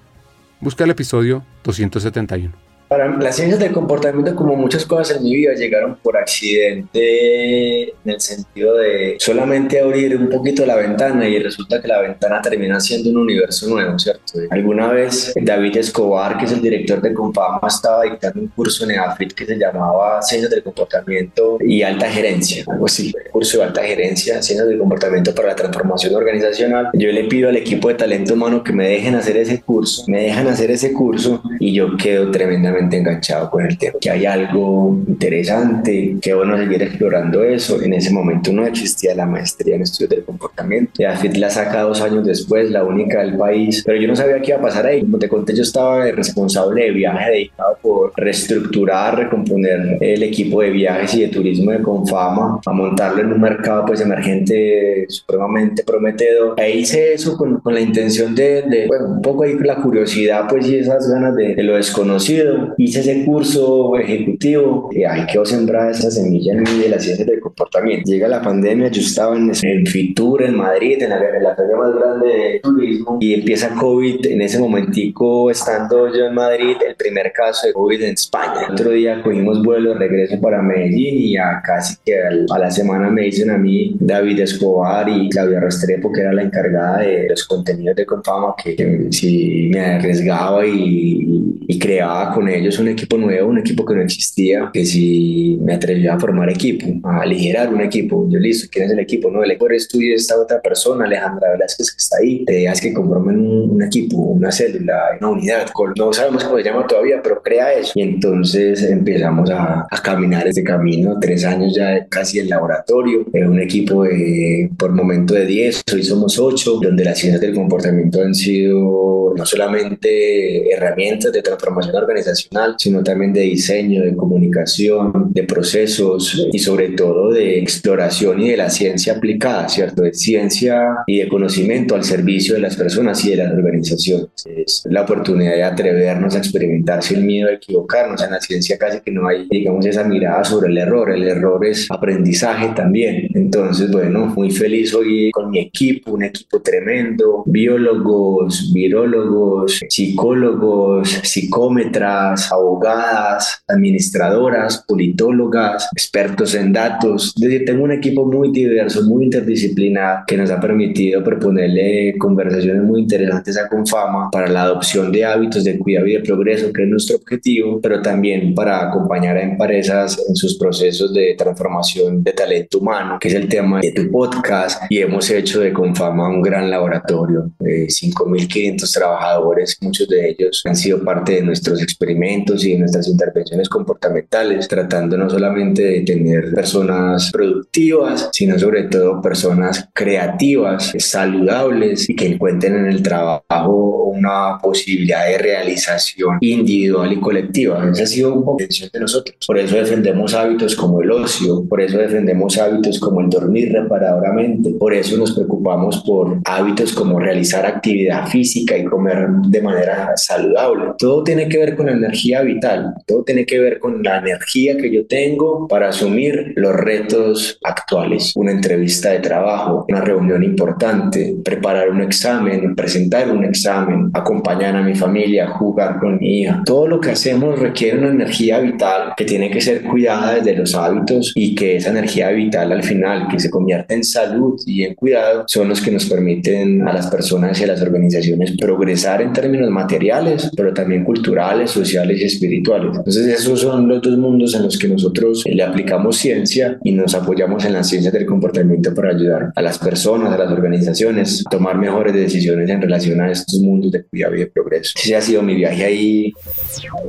Speaker 1: busca el episodio 271.
Speaker 2: Para las ciencias del comportamiento, como muchas cosas en mi vida, llegaron por accidente en el sentido de solamente abrir un poquito la ventana y resulta que la ventana termina siendo un universo nuevo, ¿cierto? Alguna vez David Escobar, que es el director de Confama, estaba dictando un curso en EAFIT que se llamaba Ciencias del Comportamiento y Alta Gerencia, algo así, curso de alta gerencia, Ciencias del Comportamiento para la Transformación Organizacional. Yo le pido al equipo de talento humano que me dejen hacer ese curso, me dejan hacer ese curso y yo quedo tremendamente enganchado con el tema, que hay algo interesante, que bueno seguir explorando eso. En ese momento no existía la maestría en estudios del comportamiento. Ya la saca dos años después, la única del país, pero yo no sabía qué iba a pasar ahí. Como te conté, yo estaba responsable de viaje dedicado por reestructurar, recomponer el equipo de viajes y de turismo de Confama, a montarlo en un mercado pues emergente supremamente prometedor. E hice eso con, con la intención de, de, bueno, un poco ahí la curiosidad pues y esas ganas de, de lo desconocido. Hice ese curso ejecutivo y ahí quedó sembrada esa semilla en mí de la ciencia del comportamiento. Llega la pandemia, yo estaba en, en Fitur, en Madrid, en la, en la feria más grande de turismo y empieza COVID en ese momentico estando yo en Madrid, el primer caso de COVID en España. Otro día cogimos vuelo de regreso para Medellín y ya casi que a la semana me dicen a mí David Escobar y Claudia Restrepo, que era la encargada de los contenidos de Confama, que, que si me arriesgaba y, y creaba con ellos un equipo nuevo, un equipo que no existía, que si me atrevía a formar equipo, a aligerar un equipo, yo listo, ¿quién es el equipo? No, el equipo estudio esta otra persona, Alejandra Velázquez, que está ahí, te digas que conformen un, un, equipo, una célula, una unidad, no sabemos cómo se llama todavía, pero crea eso. Y entonces empezamos a, a caminar este camino, tres años ya casi en laboratorio, en un equipo de, por momento de 10, hoy somos 8, donde las ciencias del comportamiento han sido no solamente herramientas de transformación organizacional, sino también de diseño, de comunicación, de procesos y sobre todo de exploración y de la ciencia aplicada, ¿cierto? De ciencia y de conocimiento al servicio de las personas y de las organizaciones. Es la oportunidad de atrevernos a experimentar sin miedo a equivocarnos. En la ciencia casi que no hay, digamos, esa mirada sobre el error. El error es aprendizaje también. Entonces, bueno, muy feliz hoy con mi equipo, un equipo tremendo, biólogos, virólogos, psicólogos, psicómetras, abogadas, administradoras, politólogas, expertos en datos. Es decir, tengo un equipo muy diverso, muy interdisciplinar, que nos ha permitido proponerle conversaciones muy interesantes a Confama para la adopción de hábitos de cuidado y de progreso, que es nuestro objetivo, pero también para acompañar a empresas en sus procesos de transformación de talento humano, que es el tema de tu podcast. Y hemos hecho de Confama un gran laboratorio, de 5.500 trabajadores, muchos de ellos han sido parte de nuestros experimentos y de nuestras intervenciones comportamentales, tratando no solamente de tener personas productivas, sino sobre todo personas creativas, saludables y que encuentren en el trabajo una posibilidad de realización individual y colectiva. Esa ha sido un poco la de nosotros. Por eso defendemos hábitos como el ocio, por eso defendemos hábitos como el dormir reparadoramente, por eso nos preocupamos por hábitos como realizar actividad física y comer de manera saludable. Todo tiene que ver con la energía vital, todo tiene que ver con la energía que yo tengo para asumir los retos actuales. Una entrevista de trabajo, una reunión importante, preparar un examen, presentar un examen, acompañar a mi familia, jugar con mi hija. Todo lo que hacemos requiere una energía vital que tiene que ser cuidada desde los hábitos y que esa energía vital al final, que se convierte en salud y en cuidado, son los que nos permiten a las personas y a las organizaciones progresar en términos materiales, pero también culturales, sociales y espirituales. Entonces esos son los dos mundos en los que nosotros le aplicamos ciencia y nos apoyamos en las ciencias del comportamiento para ayudar a las personas, a las organizaciones a tomar mejores decisiones en relación a estos mundos de cuidado y de progreso. Ese ha sido mi viaje ahí.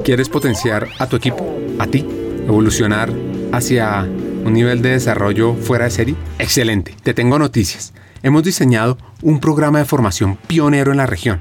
Speaker 1: ¿Quieres potenciar a tu equipo, a ti, evolucionar hacia un nivel de desarrollo fuera de serie? Excelente, te tengo noticias. Hemos diseñado un programa de formación pionero en la región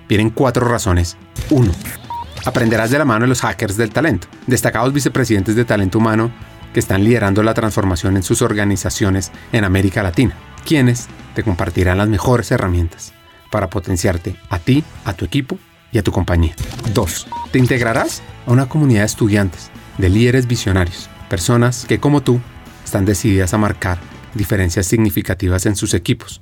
Speaker 1: Vienen cuatro razones. 1. Aprenderás de la mano de los hackers del talento, destacados vicepresidentes de talento humano que están liderando la transformación en sus organizaciones en América Latina, quienes te compartirán las mejores herramientas para potenciarte a ti, a tu equipo y a tu compañía. 2. Te integrarás a una comunidad de estudiantes, de líderes visionarios, personas que como tú están decididas a marcar diferencias significativas en sus equipos,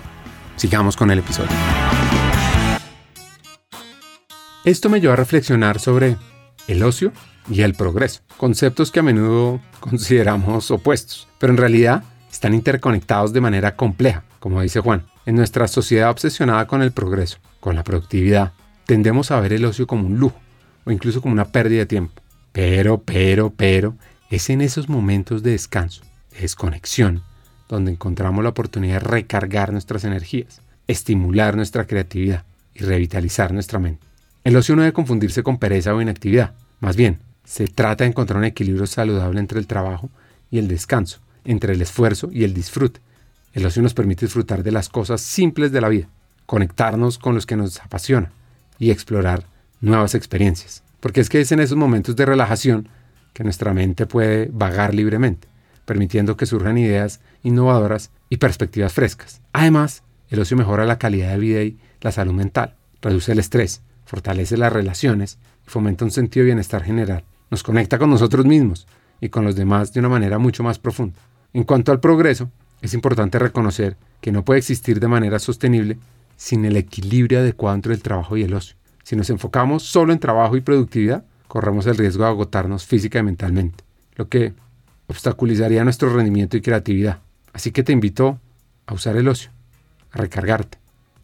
Speaker 1: Sigamos con el episodio. Esto me llevó a reflexionar sobre el ocio y el progreso, conceptos que a menudo consideramos opuestos, pero en realidad están interconectados de manera compleja, como dice Juan. En nuestra sociedad obsesionada con el progreso, con la productividad, tendemos a ver el ocio como un lujo o incluso como una pérdida de tiempo. Pero, pero, pero, es en esos momentos de descanso, de desconexión, donde encontramos la oportunidad de recargar nuestras energías, estimular nuestra creatividad y revitalizar nuestra mente. El ocio no debe confundirse con pereza o inactividad. Más bien, se trata de encontrar un equilibrio saludable entre el trabajo y el descanso, entre el esfuerzo y el disfrute, el ocio nos permite disfrutar de las cosas simples de la vida, conectarnos con los que nos apasiona y explorar nuevas experiencias. Porque es que es en esos momentos de relajación que nuestra mente puede vagar libremente, permitiendo que surjan ideas innovadoras y perspectivas frescas. Además, el ocio mejora la calidad de vida y la salud mental, reduce el estrés, fortalece las relaciones y fomenta un sentido de bienestar general. Nos conecta con nosotros mismos y con los demás de una manera mucho más profunda. En cuanto al progreso, es importante reconocer que no puede existir de manera sostenible sin el equilibrio adecuado entre el trabajo y el ocio. Si nos enfocamos solo en trabajo y productividad, corremos el riesgo de agotarnos física y mentalmente, lo que obstaculizaría nuestro rendimiento y creatividad. Así que te invito a usar el ocio, a recargarte,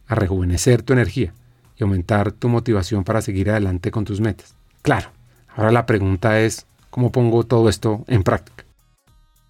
Speaker 1: a rejuvenecer tu energía y aumentar tu motivación para seguir adelante con tus metas. Claro, ahora la pregunta es, ¿cómo pongo todo esto en práctica?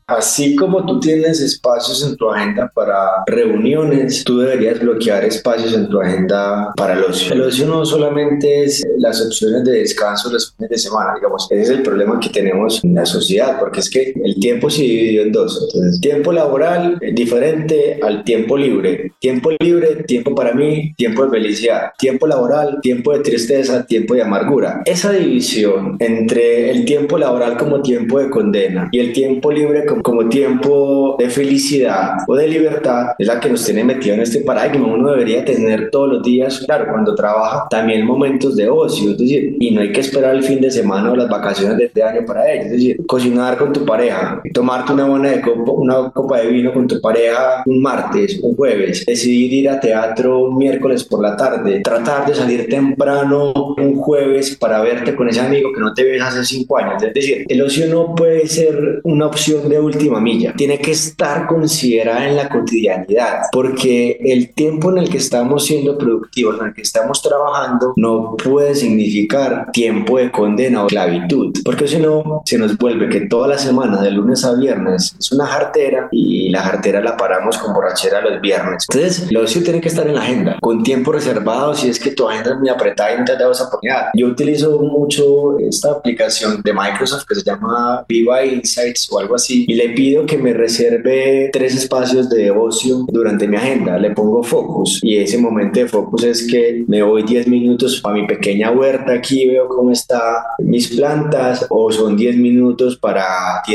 Speaker 2: Así como tú tienes espacios en tu agenda para reuniones, tú deberías bloquear espacios en tu agenda para el ocio. El ocio no solamente es las opciones de descanso los fines de semana, digamos, ese es el problema que tenemos en la sociedad, porque es que el tiempo se dividió en dos. Entonces, tiempo laboral es diferente al tiempo libre. Tiempo libre, tiempo para mí, tiempo de felicidad. Tiempo laboral, tiempo de tristeza, tiempo de amargura. Esa división entre el tiempo laboral como tiempo de condena y el tiempo libre como como tiempo de felicidad o de libertad es la que nos tiene metido en este paradigma. Uno debería tener todos los días, claro, cuando trabaja, también momentos de ocio, es decir, y no hay que esperar el fin de semana o las vacaciones de este año para ello, es decir, cocinar con tu pareja, tomarte una buena de copa, una copa de vino con tu pareja un martes, un jueves, decidir ir a teatro un miércoles por la tarde, tratar de salir temprano un jueves para verte con ese amigo que no te ves hace cinco años, es decir, el ocio no puede ser una opción de última milla, tiene que estar considerada en la cotidianidad, porque el tiempo en el que estamos siendo productivos, en el que estamos trabajando, no puede significar tiempo de condena o esclavitud, porque si no, se nos vuelve que toda la semana, de lunes a viernes, es una jartera y la jartera la paramos con borrachera los viernes. Entonces, el ocio tiene que estar en la agenda, con tiempo reservado, si es que tu agenda es muy apretada y no te has dado esa oportunidad. Yo utilizo mucho esta aplicación de Microsoft que se llama Viva Insights o algo así, y le pido que me reserve tres espacios de ocio durante mi agenda. Le pongo focus y ese momento de focus es que me voy 10 minutos a mi pequeña huerta aquí, veo cómo están mis plantas, o son 10 minutos para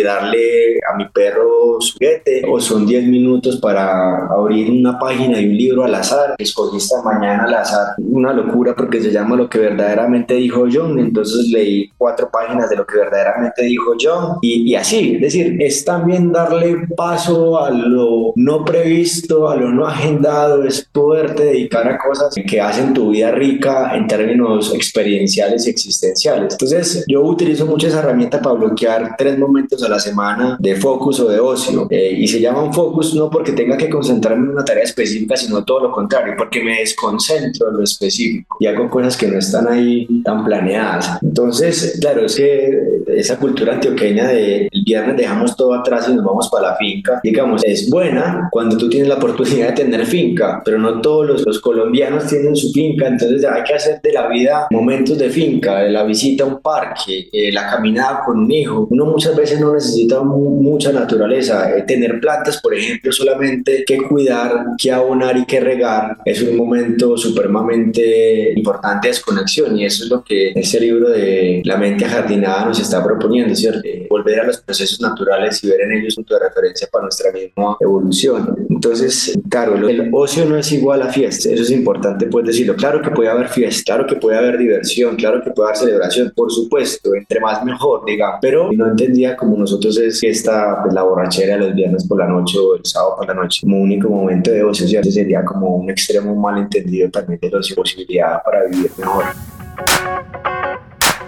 Speaker 2: darle a mi perro su juguete, o son 10 minutos para abrir una página de un libro al azar. Escogí esta mañana al azar, una locura porque se llama Lo que verdaderamente dijo John, entonces leí cuatro páginas de lo que verdaderamente dijo John y, y así, es decir, es también darle paso a lo no previsto, a lo no agendado, es poderte dedicar a cosas que hacen tu vida rica en términos experienciales y existenciales. Entonces, yo utilizo mucho esa herramienta para bloquear tres momentos a la semana de focus o de ocio. Eh, y se llaman focus no porque tenga que concentrarme en una tarea específica, sino todo lo contrario, porque me desconcentro en lo específico y hago cosas que no están ahí tan planeadas. Entonces, claro, es que esa cultura antioqueña de el viernes dejamos todo atrás y nos vamos para la finca, digamos, es buena cuando tú tienes la oportunidad de tener finca, pero no todos los, los colombianos tienen su finca, entonces hay que hacer de la vida momentos de finca, de la visita a un parque, eh, la caminada con un hijo. Uno muchas veces no necesita mucha naturaleza. Eh, tener plantas, por ejemplo, solamente que cuidar, que abonar y que regar es un momento supremamente importante de desconexión y eso es lo que ese libro de La mente ajardinada nos está proponiendo, ¿cierto? Eh, volver a los procesos naturales y ver en ellos un punto de referencia para nuestra misma evolución. Entonces, claro, el ocio no es igual a fiesta, eso es importante pues decirlo. Claro que puede haber fiesta, claro que puede haber diversión, claro que puede haber celebración, por supuesto, entre más mejor, digamos, pero no entendía como nosotros es fiesta, pues, la borrachera los viernes por la noche o el sábado por la noche como único momento de ocio, ¿cierto? sería como un extremo malentendido también de la posibilidad para vivir mejor.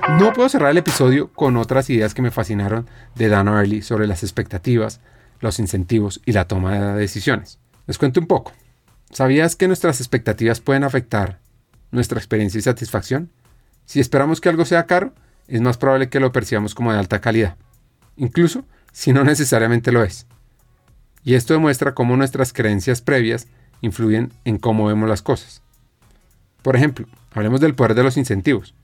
Speaker 1: No puedo cerrar el episodio con otras ideas que me fascinaron de Dan Early sobre las expectativas, los incentivos y la toma de decisiones. Les cuento un poco. ¿Sabías que nuestras expectativas pueden afectar nuestra experiencia y satisfacción? Si esperamos que algo sea caro, es más probable que lo percibamos como de alta calidad, incluso si no necesariamente lo es. Y esto demuestra cómo nuestras creencias previas influyen en cómo vemos las cosas. Por ejemplo, hablemos del poder de los incentivos.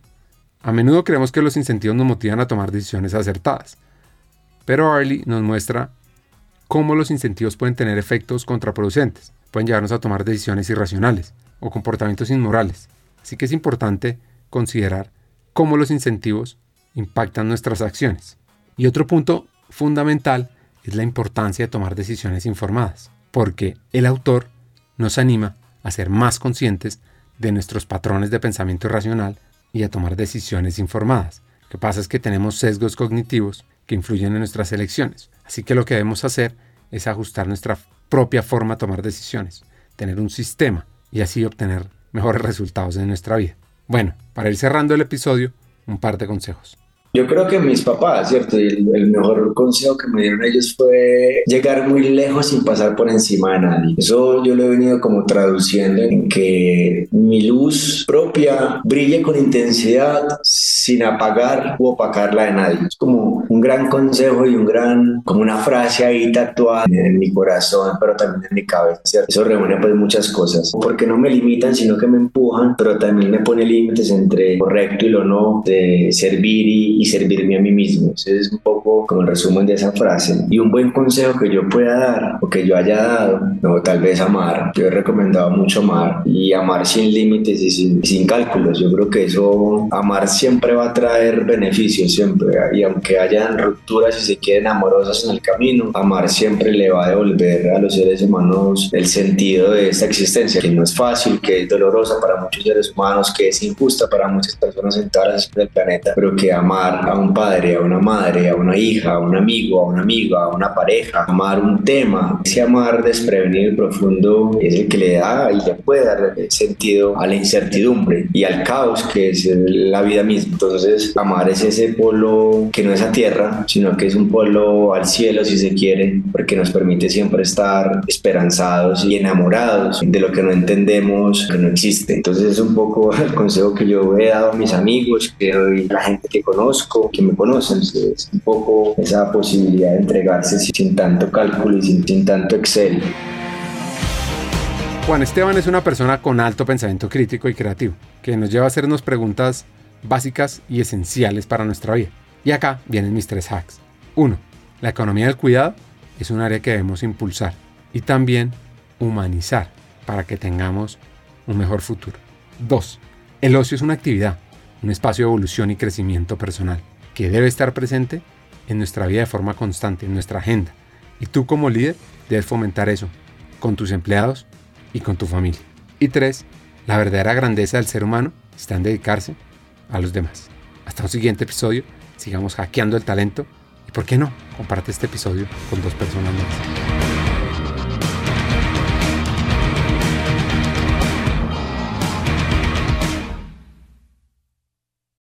Speaker 1: A menudo creemos que los incentivos nos motivan a tomar decisiones acertadas, pero Arley nos muestra cómo los incentivos pueden tener efectos contraproducentes, pueden llevarnos a tomar decisiones irracionales o comportamientos inmorales, así que es importante considerar cómo los incentivos impactan nuestras acciones. Y otro punto fundamental es la importancia de tomar decisiones informadas, porque el autor nos anima a ser más conscientes de nuestros patrones de pensamiento irracional y a tomar decisiones informadas. Lo que pasa es que tenemos sesgos cognitivos que influyen en nuestras elecciones. Así que lo que debemos hacer es ajustar nuestra propia forma de tomar decisiones, tener un sistema y así obtener mejores resultados en nuestra vida. Bueno, para ir cerrando el episodio, un par de consejos.
Speaker 2: Yo creo que mis papás, ¿cierto? Y el, mejor consejo que me dieron ellos fue llegar muy lejos sin pasar por encima de nadie. Eso yo lo he venido como traduciendo en que mi luz propia brille con intensidad sin apagar o opacarla de nadie. Es como un gran consejo y un gran, como una frase ahí tatuada en mi corazón, pero también en mi cabeza, ¿cierto? Eso reúne pues muchas cosas, porque no me limitan, sino que me empujan, pero también me pone límites entre correcto y lo no, de servir y y servirme a mí mismo. Ese es un poco como el resumen de esa frase. Y un buen consejo que yo pueda dar o que yo haya dado, no, tal vez amar. Yo he recomendado mucho amar y amar sin límites y sin, sin cálculos. Yo creo que eso, amar siempre va a traer beneficios, siempre. Y aunque hayan rupturas y se queden amorosas en el camino, amar siempre le va a devolver a los seres humanos el sentido de esta existencia, que no es fácil, que es dolorosa para muchos seres humanos, que es injusta para muchas personas en todas del planeta, pero que amar amar a un padre, a una madre, a una hija, a un amigo, a una amiga, a una pareja, amar un tema. Ese amar desprevenido y profundo es el que le da y le puede dar sentido a la incertidumbre y al caos que es la vida misma. Entonces, amar es ese polo que no es a tierra, sino que es un polo al cielo, si se quiere, porque nos permite siempre estar esperanzados y enamorados de lo que no entendemos, que no existe. Entonces, es un poco el consejo que yo he dado a mis amigos, que doy a la gente que conozco, que me conocen. Es un poco esa posibilidad de entregarse sin tanto cálculo y sin, sin tanto Excel.
Speaker 1: Juan Esteban es una persona con alto pensamiento crítico y creativo, que nos lleva a hacernos preguntas básicas y esenciales para nuestra vida. Y acá vienen mis tres hacks. 1. La economía del cuidado es un área que debemos impulsar y también humanizar para que tengamos un mejor futuro. 2. El ocio es una actividad, un espacio de evolución y crecimiento personal que debe estar presente en nuestra vida de forma constante, en nuestra agenda. Y tú como líder debes fomentar eso con tus empleados y con tu familia. Y 3. La verdadera grandeza del ser humano está en dedicarse a los demás. Hasta un siguiente episodio, sigamos hackeando el talento y, ¿por qué no? Comparte este episodio con dos personas más.